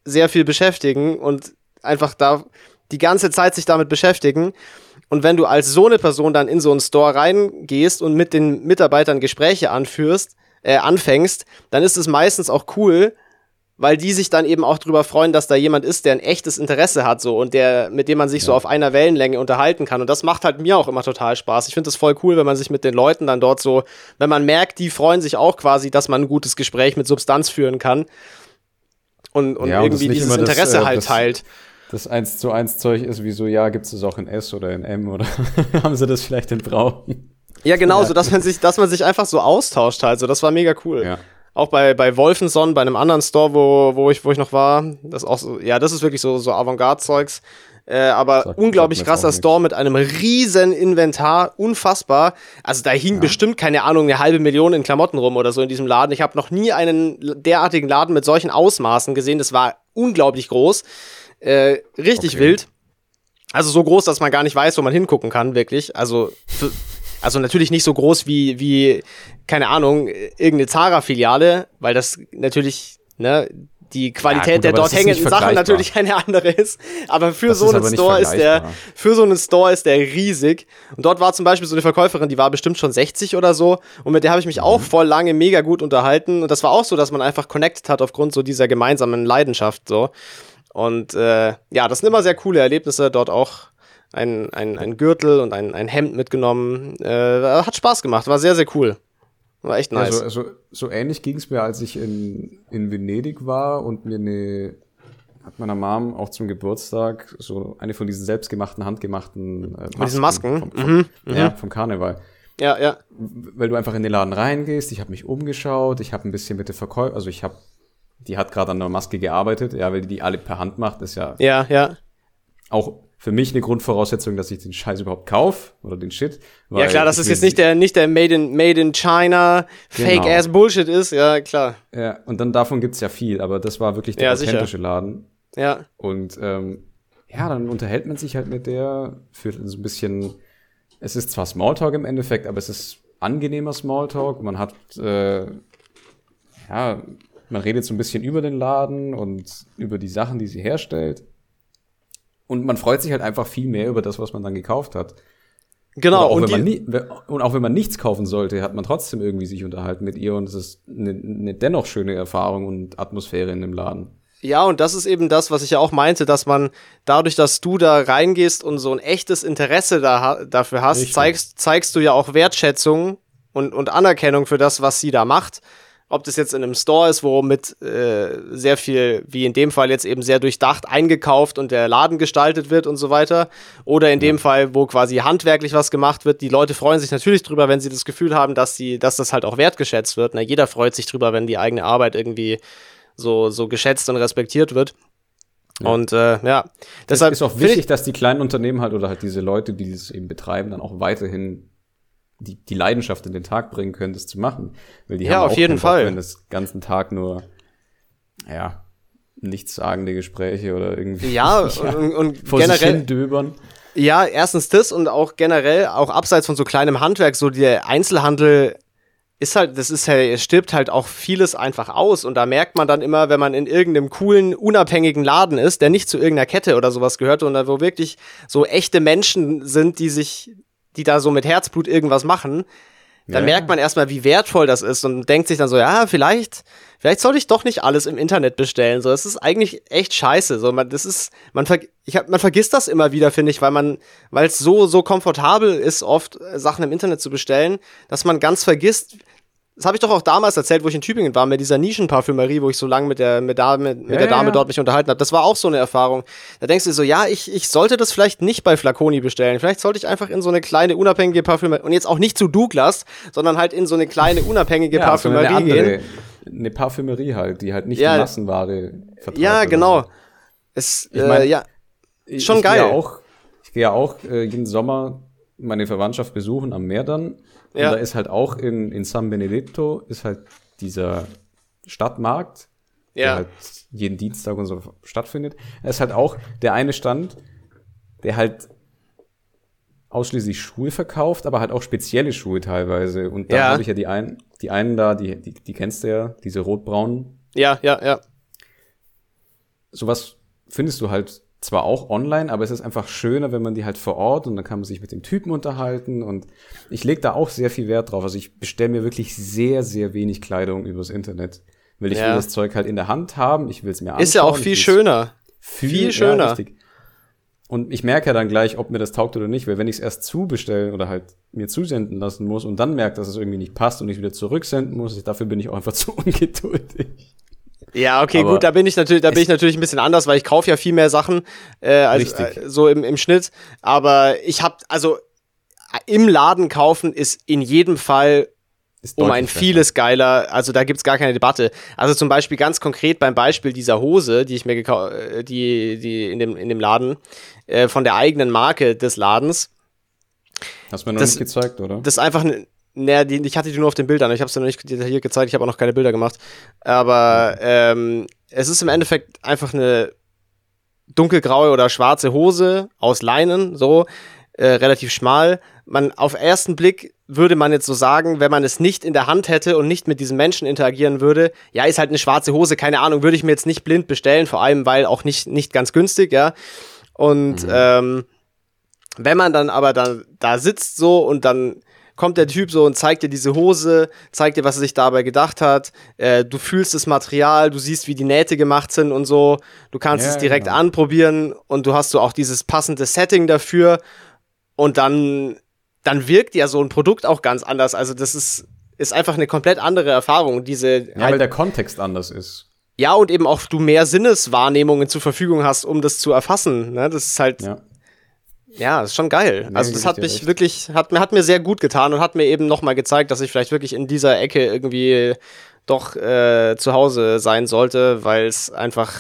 sehr viel beschäftigen und einfach da die ganze Zeit sich damit beschäftigen. Und wenn du als so eine Person dann in so einen Store reingehst und mit den Mitarbeitern Gespräche anführst, äh, anfängst, dann ist es meistens auch cool, weil die sich dann eben auch drüber freuen, dass da jemand ist, der ein echtes Interesse hat, so und der, mit dem man sich ja. so auf einer Wellenlänge unterhalten kann. Und das macht halt mir auch immer total Spaß. Ich finde es voll cool, wenn man sich mit den Leuten dann dort so, wenn man merkt, die freuen sich auch quasi, dass man ein gutes Gespräch mit Substanz führen kann. Und, und ja, irgendwie dieses Interesse das, äh, halt das, teilt das 1 zu 1 Zeug ist, wie so, ja, gibt es das auch in S oder in M oder haben sie das vielleicht in Braun? Ja, genau, so dass man sich, dass man sich einfach so austauscht halt. So, das war mega cool. Ja. Auch bei, bei Wolfenson, bei einem anderen Store, wo, wo, ich, wo ich noch war, das auch so, ja, das ist wirklich so, so Avantgarde-Zeugs. Äh, aber sagt, unglaublich sagt krasser Store mit einem riesen Inventar, unfassbar. Also da hing ja. bestimmt, keine Ahnung, eine halbe Million in Klamotten rum oder so in diesem Laden. Ich habe noch nie einen derartigen Laden mit solchen Ausmaßen gesehen. Das war unglaublich groß. Äh, richtig okay. wild. Also so groß, dass man gar nicht weiß, wo man hingucken kann, wirklich. Also, für, also natürlich nicht so groß wie, wie, keine Ahnung, irgendeine Zara-Filiale, weil das natürlich, ne, die Qualität ja, gut, der dort hängenden Sachen natürlich eine andere ist. Aber für das so einen Store ist der, für so einen Store ist der riesig. Und dort war zum Beispiel so eine Verkäuferin, die war bestimmt schon 60 oder so. Und mit der habe ich mich mhm. auch voll lange mega gut unterhalten. Und das war auch so, dass man einfach connected hat aufgrund so dieser gemeinsamen Leidenschaft, so. Und äh, ja, das sind immer sehr coole Erlebnisse. Dort auch ein, ein, ein Gürtel und ein, ein Hemd mitgenommen. Äh, hat Spaß gemacht, war sehr, sehr cool. War echt nice. Ja, so, so, ähnlich ging es mir, als ich in, in Venedig war und mir eine hat meiner Mom auch zum Geburtstag so eine von diesen selbstgemachten, handgemachten äh, Masken. diesen Masken? Vom, vom, mhm, ja, mhm. vom Karneval. Ja, ja. Weil du einfach in den Laden reingehst, ich habe mich umgeschaut, ich habe ein bisschen mit der Verkäufer, also ich habe die hat gerade an der Maske gearbeitet, ja, weil die die alle per Hand macht, ist ja, ja, ja. auch für mich eine Grundvoraussetzung, dass ich den Scheiß überhaupt kaufe oder den Shit. Ja klar, dass es jetzt nicht der nicht der Made in Made in China Fake genau. Ass Bullshit ist, ja klar. Ja und dann davon gibt's ja viel, aber das war wirklich der ja, authentische sicher. Laden. Ja. Und ähm, ja, dann unterhält man sich halt mit der, führt so ein bisschen. Es ist zwar Smalltalk im Endeffekt, aber es ist angenehmer Smalltalk. Man hat äh, ja man redet so ein bisschen über den Laden und über die Sachen, die sie herstellt. Und man freut sich halt einfach viel mehr über das, was man dann gekauft hat. Genau. Auch und, nie, und auch wenn man nichts kaufen sollte, hat man trotzdem irgendwie sich unterhalten mit ihr und es ist eine, eine dennoch schöne Erfahrung und Atmosphäre in dem Laden. Ja, und das ist eben das, was ich ja auch meinte, dass man dadurch, dass du da reingehst und so ein echtes Interesse da, dafür hast, zeigst, zeigst du ja auch Wertschätzung und, und Anerkennung für das, was sie da macht. Ob das jetzt in einem Store ist, wo mit äh, sehr viel, wie in dem Fall jetzt eben sehr durchdacht eingekauft und der Laden gestaltet wird und so weiter. Oder in ja. dem Fall, wo quasi handwerklich was gemacht wird. Die Leute freuen sich natürlich drüber, wenn sie das Gefühl haben, dass, sie, dass das halt auch wertgeschätzt wird. Na, jeder freut sich drüber, wenn die eigene Arbeit irgendwie so, so geschätzt und respektiert wird. Ja. Und äh, ja, deshalb ist auch wichtig, dass die kleinen Unternehmen halt oder halt diese Leute, die das eben betreiben, dann auch weiterhin die, die Leidenschaft in den Tag bringen können, das zu machen. Weil die ja, haben auf jeden Fall. wenn das ganzen Tag nur, ja, nichtssagende Gespräche oder irgendwie. Ja, ja und, und vor generell. Sich ja, erstens das und auch generell, auch abseits von so kleinem Handwerk, so der Einzelhandel ist halt, das ist halt, es stirbt halt auch vieles einfach aus. Und da merkt man dann immer, wenn man in irgendeinem coolen, unabhängigen Laden ist, der nicht zu irgendeiner Kette oder sowas gehört und da wo wirklich so echte Menschen sind, die sich, die da so mit Herzblut irgendwas machen, dann ja. merkt man erstmal, wie wertvoll das ist und denkt sich dann so, ja, vielleicht, vielleicht sollte ich doch nicht alles im Internet bestellen. So, es ist eigentlich echt scheiße. So, man, das ist, man, ver ich hab, man vergisst das immer wieder, finde ich, weil man, weil es so, so komfortabel ist, oft Sachen im Internet zu bestellen, dass man ganz vergisst, das habe ich doch auch damals erzählt, wo ich in Tübingen war, mit dieser Nischenparfümerie, wo ich so lange mit der, mit, da, mit, mit ja, der Dame ja. dort mich unterhalten habe. Das war auch so eine Erfahrung. Da denkst du so, ja, ich, ich sollte das vielleicht nicht bei Flaconi bestellen. Vielleicht sollte ich einfach in so eine kleine unabhängige Parfümerie und jetzt auch nicht zu Douglas, sondern halt in so eine kleine unabhängige ja, Parfümerie so eine andere, gehen. Eine Parfümerie halt, die halt nicht ja, die Massenware vertreibt. Ja, genau. Es, ich mein, äh, ja, schon ich geil. Gehe auch, ich gehe ja auch äh, jeden Sommer meine Verwandtschaft besuchen am Meer dann ja. Und da ist halt auch in, in San Benedetto ist halt dieser Stadtmarkt, ja. der halt jeden Dienstag und so stattfindet. Er ist halt auch der eine Stand, der halt ausschließlich Schuhe verkauft, aber halt auch spezielle Schuhe teilweise. Und da ja. habe ich ja die einen, die einen da, die, die, die kennst du ja, diese rotbraunen. Ja, ja, ja. Sowas findest du halt zwar auch online, aber es ist einfach schöner, wenn man die halt vor Ort und dann kann man sich mit dem Typen unterhalten und ich lege da auch sehr viel Wert drauf. Also ich bestelle mir wirklich sehr, sehr wenig Kleidung übers Internet, weil ich ja. will das Zeug halt in der Hand haben, ich will es mir anschauen. Ist ja auch viel schöner. Viel, viel schöner. Ja, und ich merke ja dann gleich, ob mir das taugt oder nicht, weil wenn ich es erst zubestellen oder halt mir zusenden lassen muss und dann merke, dass es irgendwie nicht passt und ich wieder zurücksenden muss, dafür bin ich auch einfach zu ungeduldig. Ja, okay, Aber gut, da bin ich natürlich, da bin ich natürlich ein bisschen anders, weil ich kaufe ja viel mehr Sachen äh, als äh, so im, im Schnitt. Aber ich habe also im Laden kaufen ist in jedem Fall um ein vieles geiler. Also da gibt's gar keine Debatte. Also zum Beispiel ganz konkret beim Beispiel dieser Hose, die ich mir gekauft, äh, die die in dem in dem Laden äh, von der eigenen Marke des Ladens. Hast du mir noch das, nicht gezeigt, oder? Das ist einfach eine naja, die, ich hatte die nur auf den Bildern. Ich habe es dir noch nicht detailliert gezeigt. Ich habe auch noch keine Bilder gemacht. Aber ähm, es ist im Endeffekt einfach eine dunkelgraue oder schwarze Hose aus Leinen, so äh, relativ schmal. Man auf ersten Blick würde man jetzt so sagen, wenn man es nicht in der Hand hätte und nicht mit diesen Menschen interagieren würde, ja, ist halt eine schwarze Hose, keine Ahnung, würde ich mir jetzt nicht blind bestellen, vor allem weil auch nicht nicht ganz günstig, ja. Und mhm. ähm, wenn man dann aber da, da sitzt so und dann kommt der Typ so und zeigt dir diese Hose, zeigt dir, was er sich dabei gedacht hat. Äh, du fühlst das Material, du siehst, wie die Nähte gemacht sind und so. Du kannst ja, es direkt genau. anprobieren und du hast so auch dieses passende Setting dafür. Und dann, dann wirkt ja so ein Produkt auch ganz anders. Also das ist, ist einfach eine komplett andere Erfahrung. Diese ja, halt, weil der Kontext anders ist. Ja, und eben auch du mehr Sinneswahrnehmungen zur Verfügung hast, um das zu erfassen. Ne? Das ist halt, ja. Ja, ist schon geil. Also das hat mich wirklich, hat, hat mir sehr gut getan und hat mir eben nochmal gezeigt, dass ich vielleicht wirklich in dieser Ecke irgendwie doch äh, zu Hause sein sollte, weil es einfach,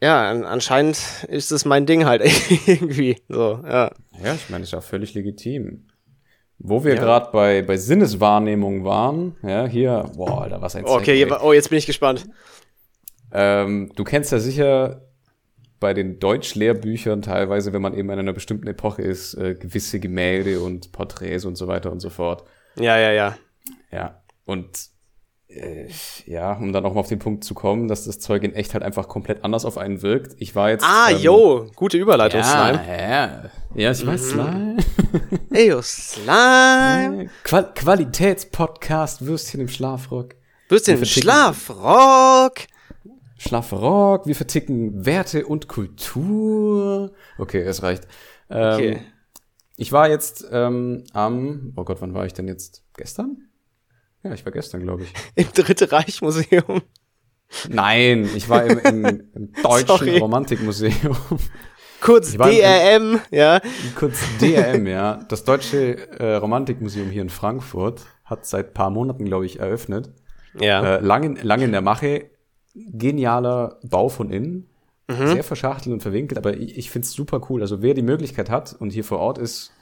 ja, anscheinend ist es mein Ding halt irgendwie. So, ja. Ja, ich meine, ist ja völlig legitim. Wo wir ja. gerade bei, bei Sinneswahrnehmung waren, ja, hier, boah, Alter, was ein Okay, Zeig, oh, jetzt bin ich gespannt. Ähm, du kennst ja sicher bei den Deutschlehrbüchern teilweise, wenn man eben in einer bestimmten Epoche ist, äh, gewisse Gemälde und Porträts und so weiter und so fort. Ja, ja, ja. Ja, und äh, ja, um dann auch mal auf den Punkt zu kommen, dass das Zeug in echt halt einfach komplett anders auf einen wirkt. Ich war jetzt. Ah, ähm, yo, gute Überleitung, ja, Slime. Ja, ja, ich weiß, mhm. Slime. Ey, yo, Slime. Qual Qualitätspodcast, Würstchen im Schlafrock. Würstchen im Schlafrock. Schlaffer Rock, wir verticken Werte und Kultur. Okay, es reicht. Ähm, Okay. Ich war jetzt ähm, am, oh Gott, wann war ich denn jetzt? Gestern? Ja, ich war gestern, glaube ich. Im Dritte Reich Museum. Nein, ich war im, im, im deutschen. Romantikmuseum. Kurz war im- DRM, ja. Kurz DRM, ja. Das Deutsche äh, Romantikmuseum hier in Frankfurt hat seit paar Monaten, glaube ich, eröffnet. Ja. Äh, lang, in, lang in der Mache. Genialer Bau von innen. Mhm. Sehr verschachtelt und verwinkelt, aber ich, ich finde es super cool. Also wer die Möglichkeit hat und hier vor Ort ist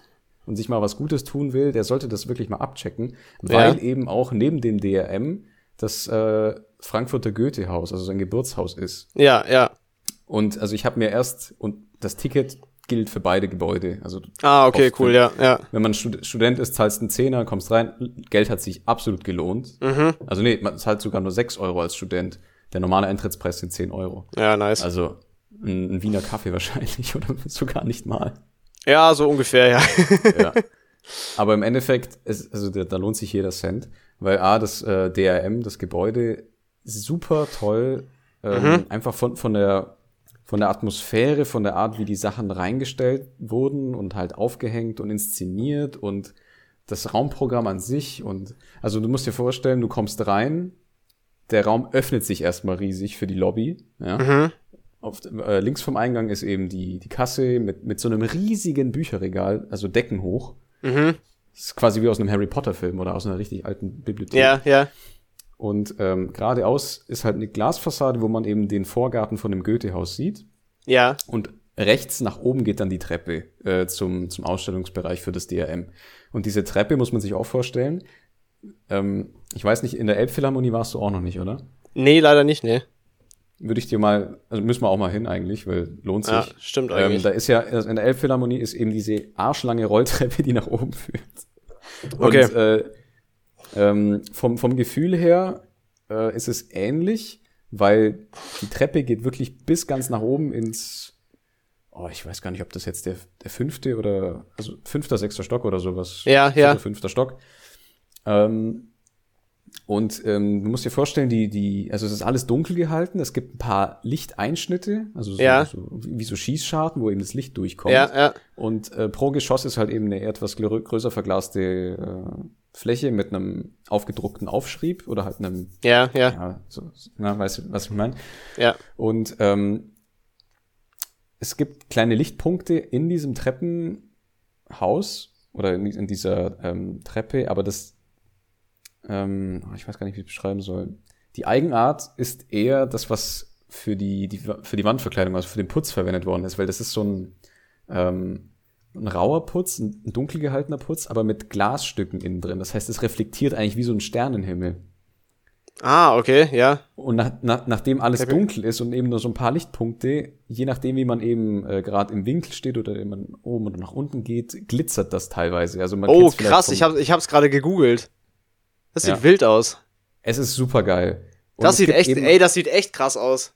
und sich mal was Gutes tun will, der sollte das wirklich mal abchecken, weil Ja. eben auch neben dem DRM das äh, Frankfurter Goethehaus, also sein Geburtshaus ist. Ja, ja. Und also ich habe mir erst, und das Ticket gilt für beide Gebäude. Also Ah, okay, cool, ja, ja. wenn man Stud Student ist, zahlst einen Zehner, kommst rein. Geld hat sich absolut gelohnt. Mhm. Also nee, man zahlt sogar nur 6 Euro als Student. Der normale Eintrittspreis sind 10 Euro. Ja, nice. Also ein, ein Wiener Kaffee wahrscheinlich oder sogar nicht mal. ja, so ungefähr, ja. Ja. Aber im Endeffekt, ist, also da, da lohnt sich jeder Cent, weil A, das äh, DRM, das Gebäude, super toll, ähm, einfach von, von der von der Atmosphäre, von der Art, wie die Sachen reingestellt wurden und halt aufgehängt und inszeniert und das Raumprogramm an sich und also du musst dir vorstellen, du kommst rein, der Raum öffnet sich erstmal riesig für die Lobby, ja. Auf, äh, links vom Eingang ist eben die, die Kasse mit, mit so einem riesigen Bücherregal, also deckenhoch. Mhm. Das ist quasi wie aus einem Harry Potter Film oder aus einer richtig alten Bibliothek. Ja, ja. Und ähm, geradeaus ist halt eine Glasfassade, wo man eben den Vorgarten von dem Goethehaus sieht. Ja. Und rechts nach oben geht dann die Treppe äh, zum, zum Ausstellungsbereich für das DRM. Und diese Treppe muss man sich auch vorstellen. Ähm, ich weiß nicht, in der Elbphilharmonie warst du auch noch nicht, oder? Nee, leider nicht, nee. Würde ich dir mal, also müssen wir auch mal hin eigentlich, weil lohnt sich. Ja, stimmt Ähm, eigentlich. da ist ja, also in der Elbphilharmonie ist eben diese arschlange Rolltreppe, die nach oben führt. Okay. Und äh, ähm, vom, vom Gefühl her äh, ist es ähnlich, weil die Treppe geht wirklich bis ganz nach oben ins, oh, ich weiß gar nicht, ob das jetzt der, der fünfte oder, also fünfter, sechster Stock oder sowas. Ja, ja. Fünfter Stock. Ähm, und ähm, du musst dir vorstellen, die, die, also es ist alles dunkel gehalten. Es gibt ein paar Lichteinschnitte, also so, Ja. so, wie so Schießscharten, wo eben das Licht durchkommt. Ja, ja. Und äh, pro Geschoss ist halt eben eine etwas grö- größer verglaste äh, Fläche mit einem aufgedruckten Aufschrieb oder halt einem, Ja, ja, ja, so, na, weißt du, was ich meine? ja. Und ähm, es gibt kleine Lichtpunkte in diesem Treppenhaus oder in, in dieser ähm, Treppe, aber das, ähm, ich weiß gar nicht, wie ich es beschreiben soll. Die Eigenart ist eher das, was für die, die für die Wandverkleidung, also für den Putz verwendet worden ist, weil das ist so ein, ähm, ein rauer Putz, ein, dunkel gehaltener Putz, aber mit Glasstücken innen drin. Das heißt, es reflektiert eigentlich wie so ein Sternenhimmel. Ah, okay, ja. Und nach, nach, nachdem alles Okay. dunkel ist und eben nur so ein paar Lichtpunkte, je nachdem, wie man eben äh, gerade im Winkel steht oder wenn man oben oder nach unten geht, glitzert das teilweise. Also man Oh, krass, ich, hab, ich hab's gerade gegoogelt. Das sieht Ja. wild aus. Es ist super geil. Und Das sieht echt, ey, das sieht echt krass aus.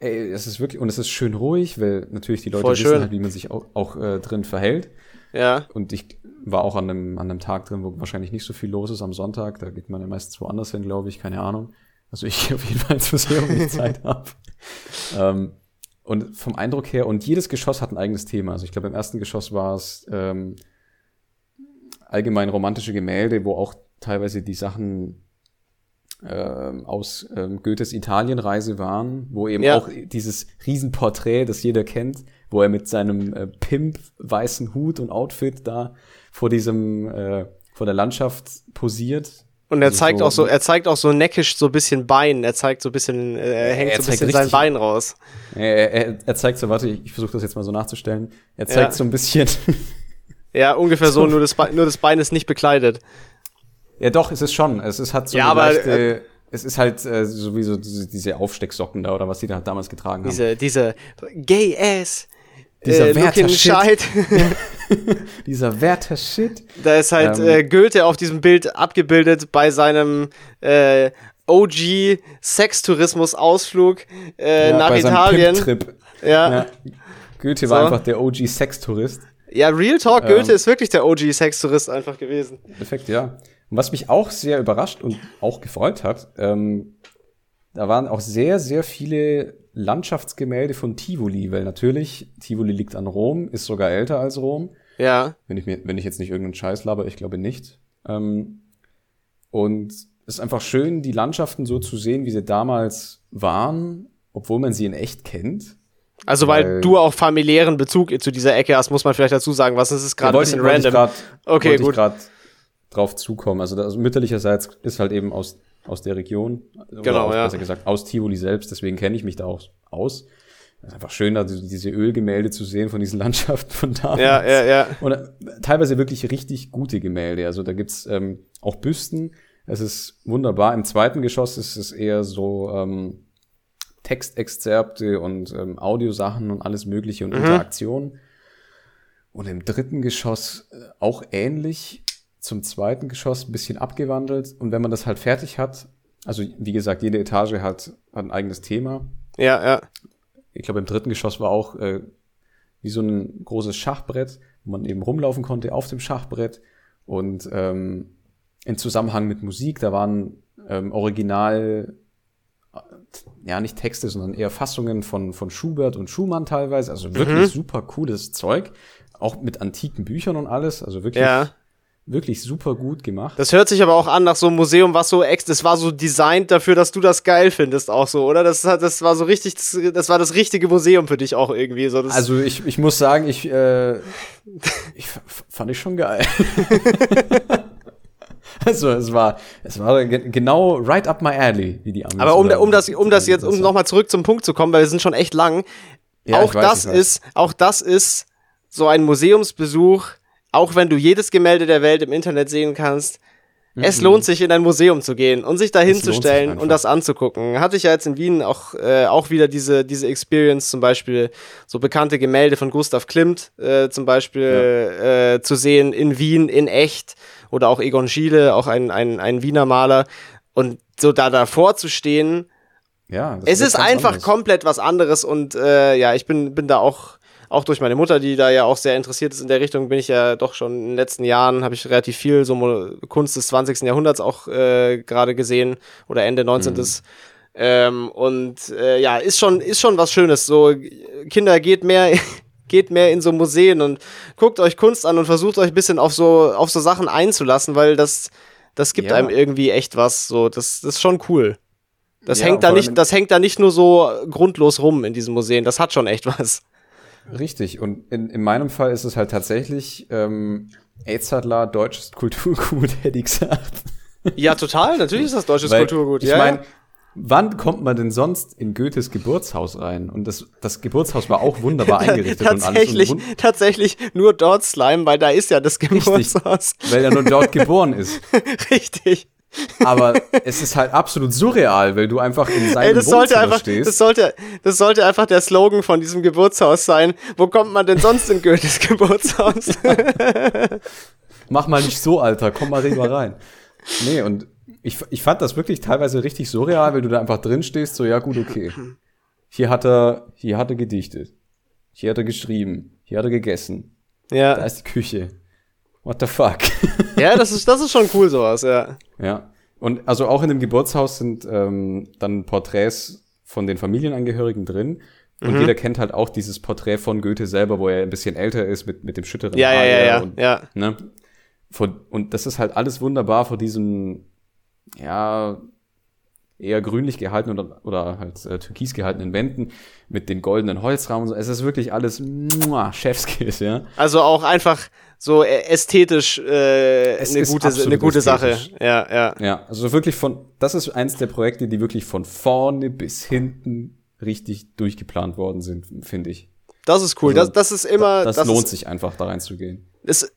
ey, es ist wirklich und es ist schön ruhig, weil natürlich die Leute wissen halt, wie man sich auch, auch äh, drin verhält. Ja, Und ich war auch an einem, an einem Tag drin, wo wahrscheinlich nicht so viel los ist am Sonntag. Da geht man ja meistens woanders hin, glaube ich, keine Ahnung. Also ich gehe auf jeden Fall ins Museum, wenn ich Zeit habe. Ähm, und vom Eindruck her, und jedes Geschoss hat ein eigenes Thema. Also ich glaube, im ersten Geschoss war es ähm, allgemein romantische Gemälde, wo auch teilweise die Sachen ähm, aus ähm, Goethes Italienreise waren, wo eben Ja. auch dieses Riesenporträt, das jeder kennt, wo er mit seinem äh, Pimp weißen Hut und Outfit da vor diesem äh, vor der Landschaft posiert. und er Also zeigt so- auch so, er zeigt auch so neckisch so ein bisschen Bein. Er zeigt so ein bisschen, äh, er hängt er so ein bisschen sein richtig- Bein raus. Er, er, er zeigt so, warte, ich, ich versuche das jetzt mal so nachzustellen. Er zeigt Ja. so ein bisschen, Ja, ungefähr so, So. nur, das Bein, nur das Bein ist nicht bekleidet. Ja doch, es ist schon, es ist hat so Ja, aber, leichte, es ist halt äh, sowieso diese, diese Aufstecksocken da oder was die da damals getragen haben. Diese, diese Gay Ass. Dieser äh, Werther-Shit. shite. Dieser Werther-Shit. Da ist halt Ähm. äh, Goethe auf diesem Bild abgebildet bei seinem äh, OG Sextourismus-Ausflug äh, nach bei seinem Italien. Pimp-Trip. Ja. Ja. Goethe So. war einfach der OG-Sextourist. ja, Real Talk, Ähm. Goethe ist wirklich der OG Sextourist einfach gewesen. Perfekt, ja. Und was mich auch sehr überrascht und auch gefreut hat, ähm, da waren auch sehr, sehr viele Landschaftsgemälde von Tivoli, weil natürlich, Tivoli liegt an Rom, ist sogar älter als Rom. Ja. Wenn ich mir, wenn ich jetzt nicht irgendeinen Scheiß laber, ich glaube nicht. Ähm, und es ist einfach schön, die Landschaften so zu sehen, wie sie damals waren, obwohl man sie in echt kennt. Also weil, weil, du auch familiären Bezug zu dieser Ecke hast, muss man vielleicht dazu sagen, was ist es gerade ja, ein bisschen random. Grad, okay, gut. Ich drauf zukommen. Also, das, mütterlicherseits ist halt eben aus, aus der Region. Genau, aus, ja. Besser gesagt, aus Tivoli selbst, deswegen kenne ich mich da auch aus. Es ist einfach schön, da diese Ölgemälde zu sehen von diesen Landschaften von damals. Ja, ja, ja. Und äh, teilweise wirklich richtig gute Gemälde. Also da gibt's ähm, auch Büsten. Es ist wunderbar. Im zweiten Geschoss ist es eher so ähm, Textexzerpte und ähm, Audiosachen und alles Mögliche und mhm. Interaktionen. Und im dritten Geschoss äh, auch ähnlich zum zweiten Geschoss ein bisschen abgewandelt. Und wenn man das halt fertig hat, also wie gesagt, jede Etage hat, hat ein eigenes Thema. Ja, ja. Ich glaube, im dritten Geschoss war auch äh, wie so ein großes Schachbrett, wo man eben rumlaufen konnte auf dem Schachbrett. Und ähm, in Zusammenhang mit Musik, da waren ähm, original, äh, ja nicht Texte, sondern eher Fassungen von, von Schubert und Schumann teilweise. Also wirklich mhm. super cooles Zeug. Auch mit antiken Büchern und alles. Also wirklich ja wirklich super gut gemacht. Das hört sich aber auch an nach so einem Museum, was so ex, das war so designt dafür, dass du das geil findest, auch so, oder? Das, das war so richtig, das war das richtige Museum für dich auch irgendwie. So, also ich, ich muss sagen, ich, äh, ich fand ich schon geil. also es war, es war genau right up my alley, wie die Amis Aber um, um das, um das jetzt, um nochmal zurück zum Punkt zu kommen, weil wir sind schon echt lang. Ja, auch weiß, das ist, auch das ist so ein Museumsbesuch, auch wenn du jedes Gemälde der Welt im Internet sehen kannst, mhm. es lohnt sich, in ein Museum zu gehen und sich da hinzustellen und das anzugucken. Hatte ich ja jetzt in Wien auch, äh, auch wieder diese, diese Experience, zum Beispiel so bekannte Gemälde von Gustav Klimt äh, zum Beispiel ja. äh, zu sehen in Wien in echt oder auch Egon Schiele, auch ein, ein, ein Wiener Maler. Und so da davor zu stehen, ja, es ist einfach anders. komplett was anderes und äh, ja, ich bin, bin da auch auch durch meine Mutter, die da ja auch sehr interessiert ist in der Richtung, bin ich ja doch schon in den letzten Jahren, habe ich relativ viel so Kunst des 20. Jahrhunderts auch äh, gerade gesehen oder Ende 19. Mhm. Ähm, und äh, ja, ist schon, ist schon was Schönes. So, Kinder, geht mehr, geht mehr in so Museen und guckt euch Kunst an und versucht euch ein bisschen auf so, auf so Sachen einzulassen, weil das, das gibt ja. einem irgendwie echt was. So, das, das ist schon cool. Das ja, hängt da nicht, das hängt da nicht nur so grundlos rum in diesen Museen. Das hat schon echt was. Richtig. Und in, in meinem Fall ist es halt tatsächlich ähm, Eidzadler deutsches Kulturgut, hätte ich gesagt. Ja, total. Natürlich ist das deutsches Weil, Kulturgut. Ich ja, meine, wann kommt man denn sonst in Goethes Geburtshaus rein? Und das, das Geburtshaus war auch wunderbar eingerichtet tatsächlich, und alles. tatsächlich nur dort Slime, weil da ist ja das Geburtshaus. Richtig, weil er nur dort geboren ist. Richtig. Aber es ist halt absolut surreal, weil du einfach in seinem Ey, das sollte einfach, stehst. Das sollte, das sollte einfach der Slogan von diesem Geburtshaus sein. Wo kommt man denn sonst in Goethes Geburtshaus? Mach mal nicht so, Alter. Komm mal rüber rein. Nee, und ich, ich fand das wirklich teilweise richtig surreal, weil du da einfach drin stehst, so, ja gut, okay. Hier hat er, hier hat er gedichtet. Hier hat er geschrieben. Hier hat er gegessen. Ja. Da ist die Küche. What the fuck? ja, das ist, das ist schon cool, sowas, ja. Ja. Und also auch in dem Geburtshaus sind ähm, dann Porträts von den Familienangehörigen drin. Und mhm. jeder kennt halt auch dieses Porträt von Goethe selber, wo er ein bisschen älter ist mit, mit dem schütteren ja, Haar. Ja, ja, ja, und, ja. Ne? Von, und das ist halt alles wunderbar vor diesem, ja, eher grünlich gehalten oder, oder halt äh, türkis gehaltenen Wänden mit den goldenen Holzrahmen. Es ist wirklich alles muah, Chefskiss, ja. Also auch einfach so ästhetisch äh, eine, gute, eine gute Sache. Ja, ja. Ja, also wirklich von, das ist eins der Projekte, die wirklich von vorne bis hinten richtig durchgeplant worden sind, finde ich. Das ist cool. Also, das, das ist immer. Das, das lohnt ist, sich einfach, da reinzugehen. Es,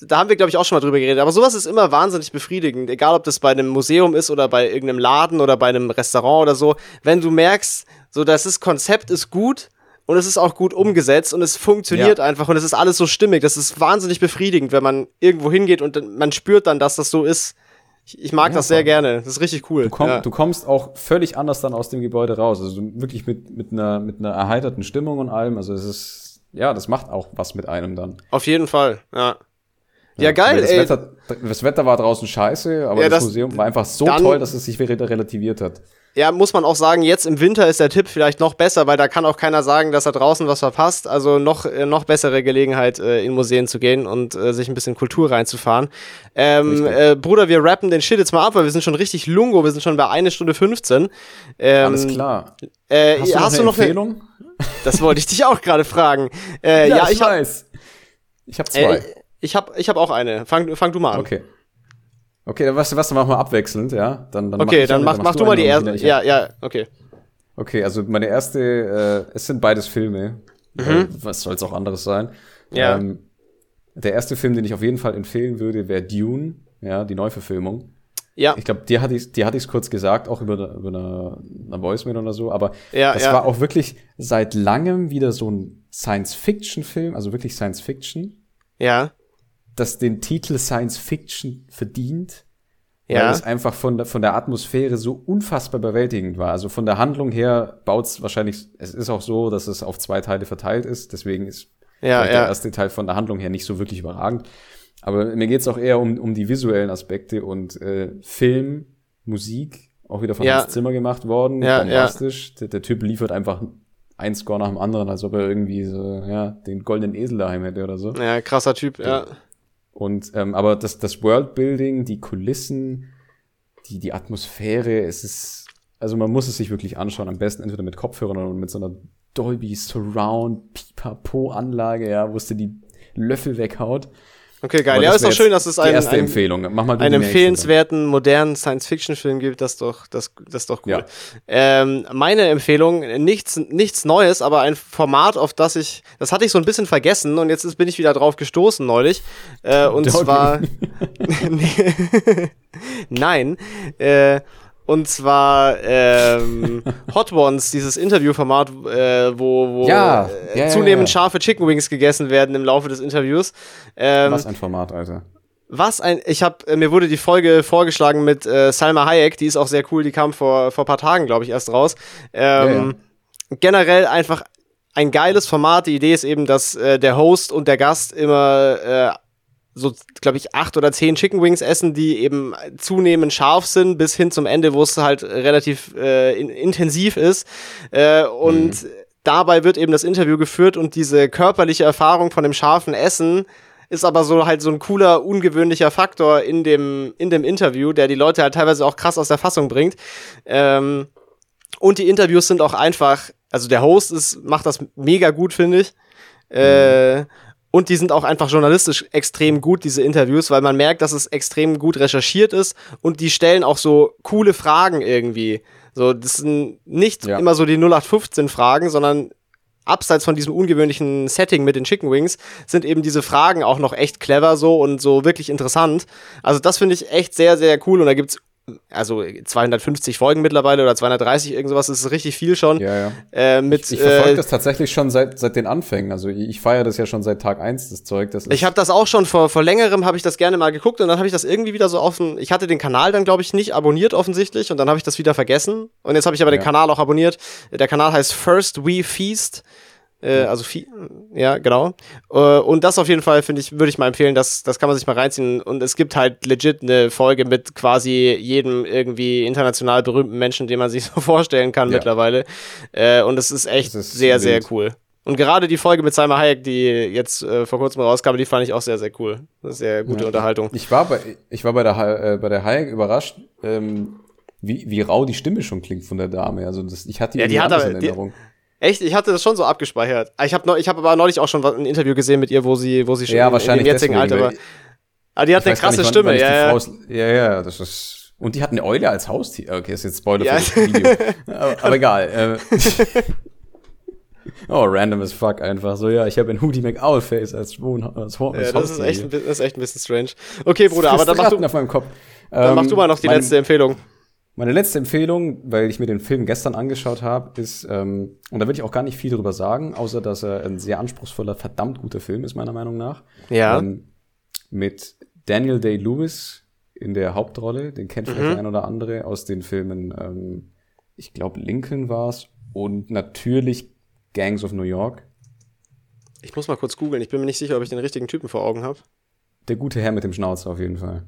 da haben wir, glaube ich, auch schon mal drüber geredet. Aber sowas ist immer wahnsinnig befriedigend. Egal, ob das bei einem Museum ist oder bei irgendeinem Laden oder bei einem Restaurant oder so. Wenn du merkst, so, das Konzept ist gut und es ist auch gut umgesetzt und es funktioniert ja. einfach und es ist alles so stimmig. Das ist wahnsinnig befriedigend, wenn man irgendwo hingeht und man spürt dann, dass das so ist. Ich, ich mag ja, das sehr voll. gerne. Das ist richtig cool. Du, komm, ja. du, kommst auch völlig anders dann aus dem Gebäude raus. Also wirklich mit, mit, einer, mit einer erheiterten Stimmung und allem. Also es ist, ja, das macht auch was mit einem dann. Auf jeden Fall, ja. Ja, geil, das ey. Wetter, das Wetter war draußen scheiße, aber das, das, Museum war einfach so toll, dass es sich wieder relativiert hat. Ja, muss man auch sagen, jetzt im Winter ist der Tipp vielleicht noch besser, weil da kann auch keiner sagen, dass er draußen was verpasst. Also noch, äh, noch bessere Gelegenheit, äh, in Museen zu gehen und äh, sich ein bisschen Kultur reinzufahren. Ähm, äh, Bruder, wir rappen den Shit jetzt mal ab, weil wir sind schon richtig lungo, wir sind schon bei 1 Stunde 15. Ähm, Alles klar. Äh, Hast du noch eine du noch eine? Das wollte ich dich auch gerade fragen. Äh, ja, ich habe weiß. Ich habe zwei. ich hab, ich hab auch eine. Fang, fang du mal an. okay. Okay, dann du was, dann machen wir abwechselnd, ja? Dann, dann Okay, ich dann mach, mach du mal eine die erste. Ja, ja, okay. Okay, also meine erste, äh, es sind beides Filme. Äh, was soll es auch anderes sein? Mhm. Ja. Ähm, der erste Film, den ich auf jeden Fall empfehlen würde, wäre Dune, ja, die Neuverfilmung. Ja, Ich glaube, dir hatte ich dir hatte ich kurz gesagt, auch über, über eine, eine Voicemail oder so, aber Ja, das ja. war auch wirklich seit langem wieder so ein Science-Fiction-Film, also wirklich Science-Fiction, ja, das den Titel Science-Fiction verdient, weil ja. es einfach von der, von der Atmosphäre so unfassbar überwältigend war. Also von der Handlung her baut's wahrscheinlich, es ist auch so, dass es auf zwei Teile verteilt ist, deswegen ist Ja, vielleicht der ja. erste Teil von der Handlung her nicht so wirklich überragend. Aber mir geht's auch eher um, um die visuellen Aspekte und äh, Film, Musik, auch wieder von Ja. Hans Zimmer gemacht worden, Ja, bombastisch. Der, der Typ liefert einfach ein Score nach dem anderen, als ob er irgendwie so, ja, den goldenen Esel daheim hätte oder so. Ja, krasser Typ, ja. Und ähm, aber das, das Worldbuilding, die Kulissen, die, die Atmosphäre, es ist, also man muss es sich wirklich anschauen, am besten entweder mit Kopfhörern oder mit so einer Dolby Surround Pipapo Anlage, ja, wo es dir die Löffel weghaut. Okay, geil. Aber Ja, ist doch schön, dass es einen, erste einen, Empfehlung. Mach mal einen empfehlenswerten modernen Science-Fiction-Film gibt. Das ist doch, das, das ist doch cool. Ja. Ähm, meine Empfehlung, nichts, nichts Neues, aber ein Format, auf das ich, das hatte ich so ein bisschen vergessen und jetzt ist, bin ich wieder drauf gestoßen neulich. Äh, und Doggy. zwar, nein, äh, und zwar ähm, Hot Ones, dieses Interviewformat, äh, wo, wo Ja, äh, ja, zunehmend ja. scharfe Chicken Wings gegessen werden im Laufe des Interviews. Ähm, Was ein Format, Alter. was ein, ich habe, mir wurde die Folge vorgeschlagen mit äh, Salma Hayek, die ist auch sehr cool, die kam vor, vor paar Tagen, glaube ich, erst raus. Ähm, Generell einfach ein geiles Format. Die Idee ist eben, dass äh, der Host und der Gast immer äh, so, glaube ich, acht oder zehn Chicken Wings essen, die eben zunehmend scharf sind, bis hin zum Ende, wo es halt relativ äh, in, intensiv ist. Äh, und dabei wird eben das Interview geführt und diese körperliche Erfahrung von dem scharfen Essen ist aber so halt so ein cooler, ungewöhnlicher Faktor in dem, in dem Interview, der die Leute halt teilweise auch krass aus der Fassung bringt. Ähm, und die Interviews sind auch einfach, also der Host ist, macht das mega gut, finde ich. Äh, und die sind auch einfach journalistisch extrem gut, diese Interviews, weil man merkt, dass es extrem gut recherchiert ist und die stellen auch so coole Fragen irgendwie. So, das sind nicht Ja. immer so die 0815 Fragen, sondern abseits von diesem ungewöhnlichen Setting mit den Chicken Wings sind eben diese Fragen auch noch echt clever so und so wirklich interessant. Also das finde ich echt sehr, sehr cool und da gibt's also 250 Folgen mittlerweile oder 230 irgend sowas, das ist richtig viel schon. Ja, ja. Äh, mit, Ich verfolge äh, das tatsächlich schon seit, seit den Anfängen. Also ich, ich feiere das ja schon seit Tag eins das Zeug. Das Ich habe das auch schon vor, vor längerem habe ich das gerne mal geguckt und dann habe ich das irgendwie wieder so offen. Ich hatte den Kanal dann glaube ich nicht abonniert offensichtlich und dann habe ich das wieder vergessen und jetzt habe ich aber den Ja. Kanal auch abonniert. Der Kanal heißt First We Feast. Äh, also Fe ja, genau. Äh, und das auf jeden Fall finde ich würde ich mal empfehlen, das das kann man sich mal reinziehen und es gibt halt legit eine Folge mit quasi jedem irgendwie international berühmten Menschen, den man sich so vorstellen kann Ja. mittlerweile. Äh, und es ist echt ist sehr sehr wild. cool. Und gerade die Folge mit Salma Hayek, die jetzt äh, vor kurzem rauskam, die fand ich auch sehr, sehr cool. Sehr gute Ja. Unterhaltung. Ich war bei, ich war bei der, äh, bei der Hayek überrascht, ähm, wie, wie rau die Stimme schon klingt von der Dame. Also das, ich hatte Ja, die hat aber- in die- Erinnerung. Echt? Ich hatte das schon so abgespeichert. Ich habe hab aber neulich auch schon ein Interview gesehen mit ihr, wo sie, wo sie schon Ja, in, in wahrscheinlich dem jetzigen deswegen, Alter war. Aber die hat eine krasse nicht, Stimme, wann ja, ja. Frau ist- ja, ja, das ist. Und die hat eine Eule als Haustier. Okay, ist jetzt Spoiler Ja. für das Video. aber, aber egal. Äh, oh, random as fuck einfach. So, ja, ich habe ein Hoodie McOwl-Face als, Wohn als, Ho- als Ja, das, ist Haustier. echt, ein das ist echt ein bisschen strange. Okay, Bruder, aber dann mach, du, auf meinem Kopf. dann mach Ähm, du mal noch die letzte Empfehlung. Meine letzte Empfehlung, weil ich mir den Film gestern angeschaut habe, ist, ähm, und da will ich auch gar nicht viel drüber sagen, außer dass er ein sehr anspruchsvoller, verdammt guter Film ist, meiner Meinung nach. Ja. Ähm, mit Daniel Day-Lewis in der Hauptrolle, den kennt vielleicht Mhm. der ein oder andere aus den Filmen, ähm, ich glaube Lincoln war's und natürlich Gangs of New York. Ich muss mal kurz googeln. Ich bin mir nicht sicher, ob ich den richtigen Typen vor Augen habe. Der gute Herr mit dem Schnauzer auf jeden Fall.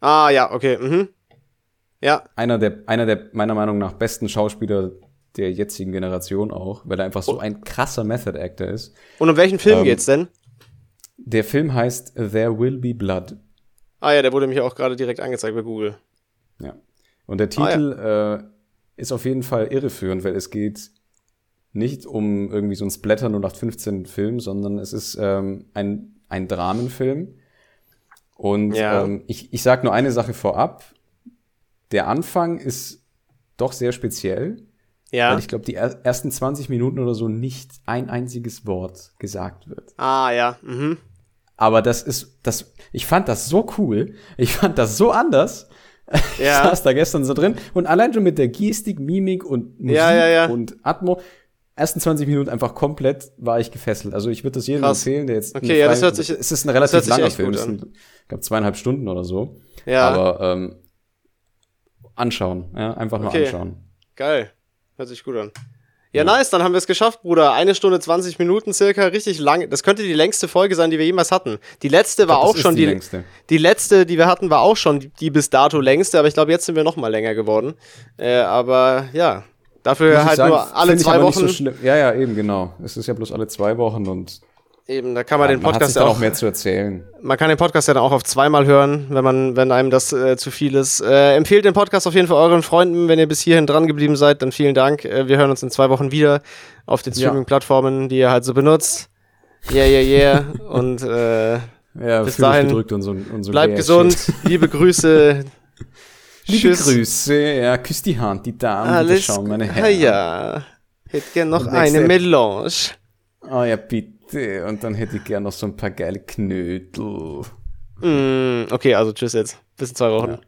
Ah, ja, okay. Mhm. Ja. Einer der, einer der meiner Meinung nach besten Schauspieler der jetzigen Generation auch, weil er einfach so ein krasser Method Actor ist. Und um welchen Film Ähm, geht's denn? Der Film heißt There Will Be Blood. Ah ja, der wurde mir auch gerade direkt angezeigt bei Google. Ja. Und der Ah, Titel äh, ist auf jeden Fall irreführend, weil es geht nicht um irgendwie so ein Splatter 0815 Film, sondern es ist ähm, ein, ein Dramenfilm. Und Ja. ähm, ich, ich sag nur eine Sache vorab. Der Anfang ist doch sehr speziell, Ja. weil ich glaube, die er ersten 20 Minuten oder so nicht ein einziges Wort gesagt wird. ah ja. Mhm. Aber das ist, das, ich fand das so cool. Ich fand das so anders. Ich Ja. saß da gestern so drin und allein schon mit der Gestik, Mimik und Musik Ja, ja, ja. und Atmo, ersten 20 Minuten einfach komplett war ich gefesselt. Also ich würde das jedem Krass. empfehlen, der jetzt Okay, ja, das hört sich- es ist ein relativ langer Film, gut es sind, ich glaube zweieinhalb Stunden oder so. Ja. Aber ähm, anschauen, ja, einfach nur Okay. anschauen. Geil. Hört sich gut an. Ja, nice, dann haben wir es geschafft, Bruder. Eine Stunde 20 Minuten circa, richtig lang. Das könnte die längste Folge sein, die wir jemals hatten. Die letzte war Das auch schon die die, längste. die letzte, die wir hatten, war auch schon die, die bis dato längste, aber ich glaube, jetzt sind wir noch mal länger geworden. Äh, aber ja, dafür Muss halt sagen, nur alle zwei Wochen. So ja, ja, eben, genau. Es ist ja bloß alle zwei Wochen und Eben, da kann man den man hat sich Podcast dann ja auch auch, mehr zu erzählen. man kann den Podcast ja dann auch auf zweimal hören, wenn man, wenn einem das äh, zu viel ist. Äh, empfehlt den Podcast auf jeden Fall euren Freunden, wenn ihr bis hierhin dran geblieben seid, dann vielen Dank. Äh, wir hören uns in zwei Wochen wieder auf den Ja. Streaming-Plattformen, die ihr halt so benutzt. Yeah, yeah, yeah. Und äh, Ja, Bis dahin, gedrückt und so, und so bleibt gesund, liebe Grüße. Liebe Tschüss. Grüße, ja, küss die Hand, die Damen, bitte Alles schauen, meine Herren. ja. Hätte gern noch eine Melange. Oh ja, bitte. Und dann hätte ich gern noch so ein paar geile Knödel. Mm, okay, also tschüss jetzt. Bis in zwei Wochen. Ja.